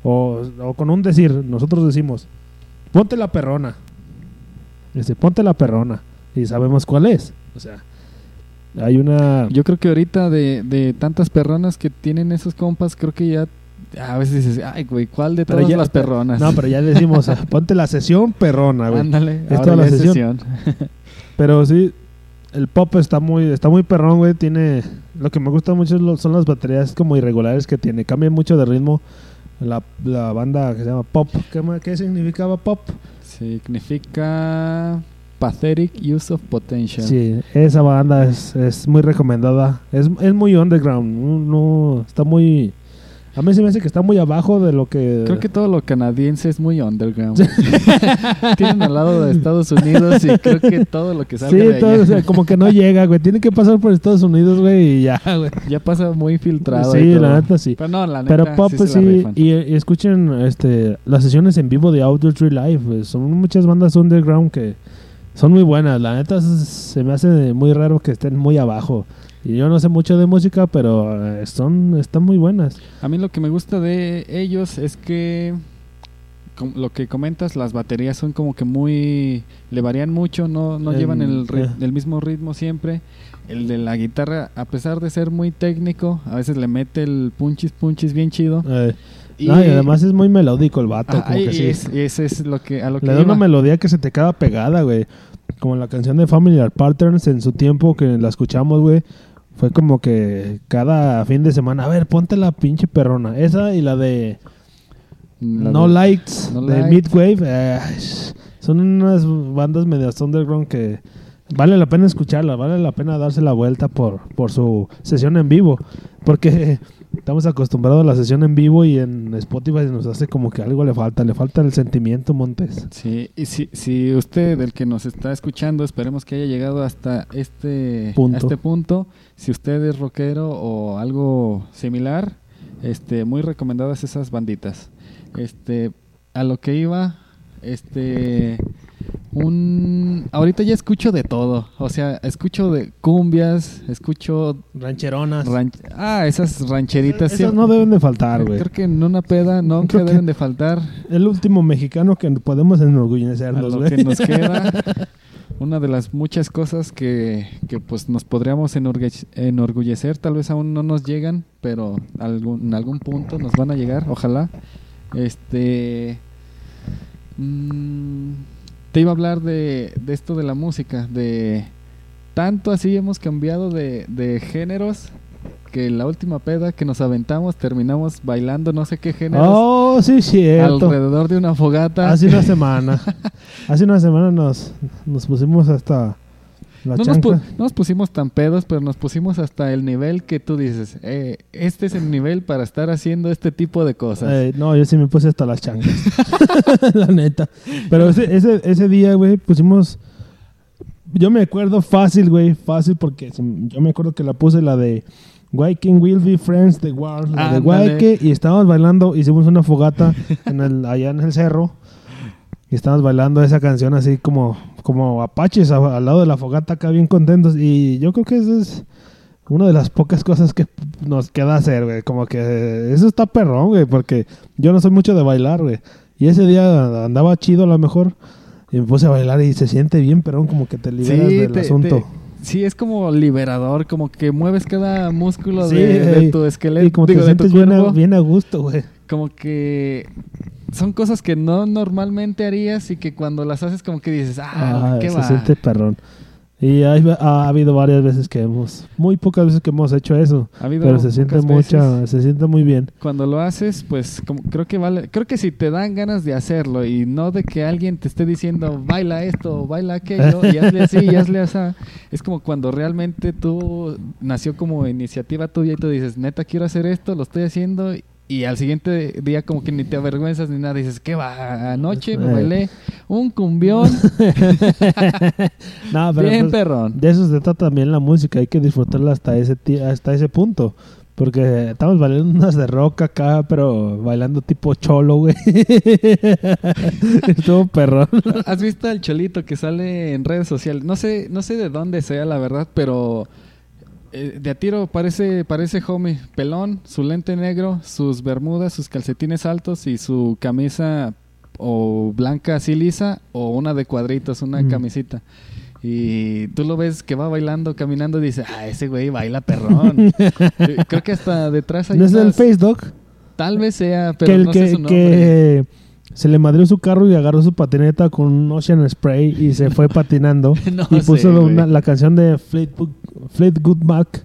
o, o con un decir, nosotros decimos, ponte la perrona. Dice, ponte la perrona. Y sabemos cuál es. O sea, hay una...
Yo creo que ahorita de, de tantas perronas que tienen esos compas, creo que ya a veces dices, ay, güey, ¿cuál de
Pero
todas
ya-
las perronas?
No, pero ya decimos, ponte la sesión perrona, güey.
Ándale,
Es toda la
es
sesión. Pero sí, el pop está muy, está muy perrón, güey. Tiene. Lo que me gusta mucho son las baterías como irregulares que tiene. Cambia mucho de ritmo. La, la banda que se llama Pop. ¿Qué, qué significaba Pop?
Significa Pathetic Use of Potential.
Sí, esa banda es, es muy recomendada. Es, es muy underground. No, está muy. A mí se me hace que está muy abajo de lo que.
Creo que todo lo canadiense es muy underground. Tienen al lado de Estados Unidos y creo que todo lo que salga
Sí,
de allá
todo, o sea, como que no llega, güey. Tiene que pasar por Estados Unidos, güey, y ya, güey.
ya pasa muy filtrado.
Sí, la neta sí.
Pero no, la neta
Pero pop
sí
sí, y, y escuchen este las sesiones en vivo de Outdoor Tree Live, son muchas bandas underground que son muy buenas, la neta se me hace muy raro que estén muy abajo. Y yo no sé mucho de música, pero eh, son están muy buenas.
A mí lo que me gusta de ellos es que lo que comentas, las baterías son como que muy le varían mucho, no, no
El-
llevan el,
eh.
el mismo ritmo siempre. El de la guitarra, a pesar de ser muy técnico, a veces le mete el punchis punchis bien chido.
Eh, no, y además es muy melódico el vato,
Ah,
como que sí.
es- ese es lo que a lo que
Le da
iba.
una melodía que se te queda pegada, güey. Como la canción de Familiar Patterns en su tiempo que la escuchamos, güey. Fue como que cada fin de semana, a ver, ponte la pinche perrona. Esa y la de
La
No
de-
Lights
No
de. Midwave. eh, son unas bandas medio underground que vale la pena escucharla, vale la pena darse la vuelta por, por su sesión en vivo. Porque estamos acostumbrados a la sesión en vivo y en Spotify nos hace como que algo le falta, le falta el sentimiento, Montes.
Sí, y si, si usted, el que nos está escuchando, esperemos que haya llegado hasta este
Punto.
a este punto. Si usted es rockero o algo similar, este, muy recomendadas esas banditas. Este, a lo que iba, este, un, ahorita ya escucho de todo. O sea, escucho de cumbias, escucho
Rancheronas.
ran- ah, esas rancheritas.
Esas
siempre-
no deben de faltar, güey.
Creo que en una peda nunca
Creo que-
deben de faltar.
El último mexicano que podemos
a
enorgullecernos,
lo que nos queda. Una de las muchas cosas que, que pues nos podríamos enorgullecer, tal vez aún no nos llegan, pero algún, en algún punto nos van a llegar, ojalá. Este mm, te iba a hablar de, de esto de la música, de tanto así hemos cambiado de, de géneros que la última peda que nos aventamos terminamos bailando no sé qué géneros
Oh, sí, cierto.
alrededor de una fogata.
Hace una semana. Hace una semana nos, nos pusimos hasta
no, nos no pusimos tan pedos, pero nos pusimos hasta el nivel que tú dices, eh, este es el nivel para estar haciendo este tipo de cosas.
Eh, no, yo sí me puse hasta las chanclas. la neta. Pero ese, ese, ese día, güey, pusimos. Yo me acuerdo fácil, güey, fácil, porque yo me acuerdo que la puse la de Why Can Will Be Friends the War, la de. Guayque, y estábamos bailando, hicimos una fogata en el, allá en el cerro, y estábamos bailando esa canción así como, como apaches al lado de la fogata acá bien contentos, y yo creo que eso es una de las pocas cosas que nos queda hacer, güey. Como que eso está perrón, güey, porque yo no soy mucho de bailar, güey. Y ese día andaba chido a lo mejor y me puse a bailar y se siente bien perrón, como que te liberas del
te-
asunto.
te- sí, es como liberador, como que mueves cada músculo
Sí,
de, tu
y
esqueleto,
como
digo,
te sientes bien a, bien a gusto, güey.
Como que son cosas que no normalmente harías y que cuando las haces como que dices, ah,
Ah,
qué
se
va.
siente perrón. Y hay- ha habido varias veces que hemos, muy pocas veces que hemos hecho eso,
Ha
pero se siente mucha, se siente muy bien.
Cuando lo haces, pues como, creo que vale, creo que si te dan ganas de hacerlo y no de que alguien te esté diciendo baila esto, baila aquello, y hazle así, y hazle así, es como cuando realmente tú nació como iniciativa tuya y tú dices, neta quiero hacer esto, lo estoy haciendo y al siguiente día como que ni te avergüenzas ni nada, dices, ¿qué va? Anoche me
Eh.
bailé un cumbión
No, pero
bien
pues,
perrón.
De eso se trata también la música, hay que disfrutarla hasta ese hasta ese punto. Porque estamos bailando unas de rock acá, pero bailando tipo cholo, güey. Estuvo perrón.
¿Has visto al cholito que sale en redes sociales? No sé, no sé de dónde sea la verdad, pero eh, de a tiro parece, parece homie. Pelón, su lente negro, sus bermudas, sus calcetines altos y su camisa o blanca así lisa o una de cuadritos, una
Mm.
camisita. Y tú lo ves que va bailando, caminando y dices, ah, ese güey baila perrón. Eh, Creo que hasta detrás hay
¿No es el Face Dog?
Tal vez sea, pero
Que el
no sé
que,
su nombre.
que se le madrió su carro y agarró su patineta con un Ocean Spray y se fue patinando.
No
y puso
sé,
una- la canción de Fleetwood, Fleetwood Mac.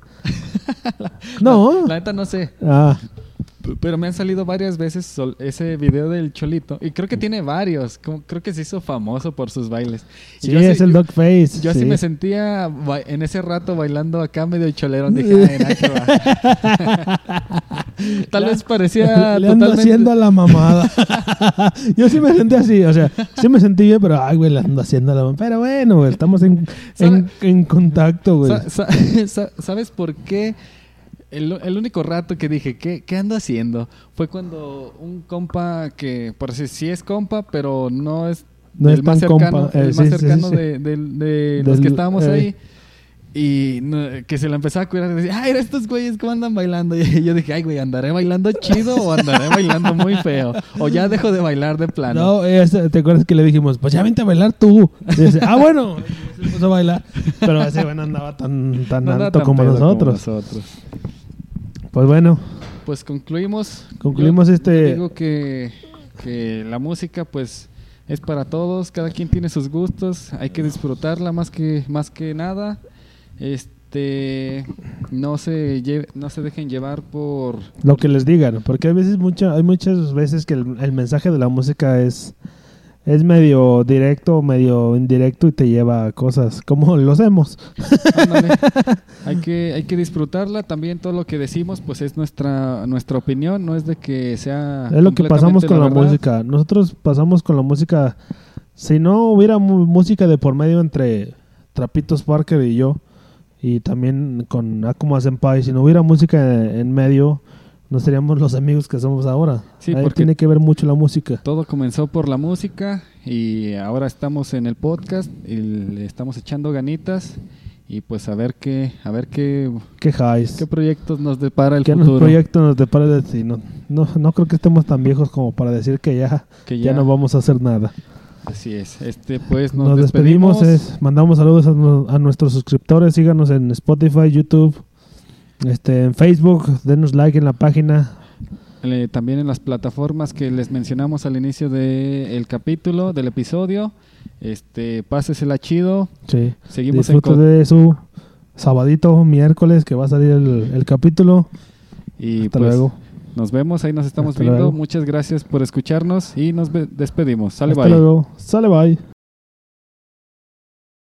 no.
La neta no sé.
Ah,
Pero me han salido varias veces ese video del Cholito. Y creo que tiene varios. como- creo que se hizo famoso por sus bailes. Y
sí,
yo
es
así-
el
yo-
Dog Face.
Yo así
sí.
me sentía en ese rato bailando acá medio cholerón. Dije, ay, nah, qué va". Tal vez parecía
Le ando
totalmente...
haciendo a la mamada. Yo sí me sentí así, o sea, sí me sentí bien, pero ay, güey, le ando haciendo a la mamada. Pero bueno, güey, estamos en, en, en contacto, güey.
Sa- sa- sa- ¿Sabes por qué? El, el único rato que dije, ¿qué, ¿qué ando haciendo? Fue cuando un compa que, por así sí es compa, pero no es
No
el
es
más cercano,
compa, eh,
el
sí,
más
sí, sí,
cercano
sí.
De, de- de los que estábamos
eh.
ahí. Y no, que se la empezaba a cuidar y decía, ay, estos güeyes cómo andan bailando. Y yo dije, ay, güey, ¿andaré bailando chido o andaré bailando muy feo? O ya dejo de bailar de plano.
No, ¿te acuerdas que le dijimos, pues ya vente a bailar tú? Y dice, ah, bueno, y se puso a bailar. Pero ese güey no andaba tan, tan
No
alto
tan
como nosotros.
nosotros.
Pues bueno,
Pues concluimos.
Concluimos
Yo
este-
Digo que, que la música, pues, es para todos. Cada quien tiene sus gustos. Hay que disfrutarla más que, más que nada. Este. No se, lle- no se dejen llevar por.
lo que les digan, porque hay veces mucha, hay muchas veces que el, el mensaje de la música es es medio directo, medio indirecto y te lleva a cosas como lo hacemos.
Hay, que, hay que disfrutarla. También todo lo que decimos, pues, es nuestra, nuestra opinión. No es de que sea.
Es lo que pasamos con la, música. Nosotros pasamos con la música. Si no hubiera música de por medio entre Trapitos Parker y yo, y también con Akuma Senpai, si no hubiera música en medio, no seríamos los amigos que somos ahora.
Sí,
Ahí
porque-
tiene que ver mucho la música.
Todo comenzó por la música y ahora estamos en el podcast y le estamos echando ganitas y pues a ver qué, a ver qué,
¿Qué
qué proyectos nos depara el
¿Qué
futuro.
proyecto nos depara? No, no, creo que estemos tan viejos como para decir que ya,
que
ya, no vamos a hacer nada.
Así es. Este pues
Nos,
nos,
despedimos, es- mandamos saludos a, a nuestros suscriptores, síganos en Spotify, YouTube, este, en Facebook, denos like en la página.
Eh, también en las plataformas que les mencionamos al inicio del capítulo, del episodio. Este, pásesela chido.
Sí.
Seguimos co-
de su sabadito, miércoles, que va a salir el, el capítulo.
y
Hasta
pues,
luego.
nos vemos, ahí nos estamos
Hasta
viendo.
luego.
Muchas gracias por escucharnos y nos despedimos. Sale
Hasta
bye.
luego. Sale, bye.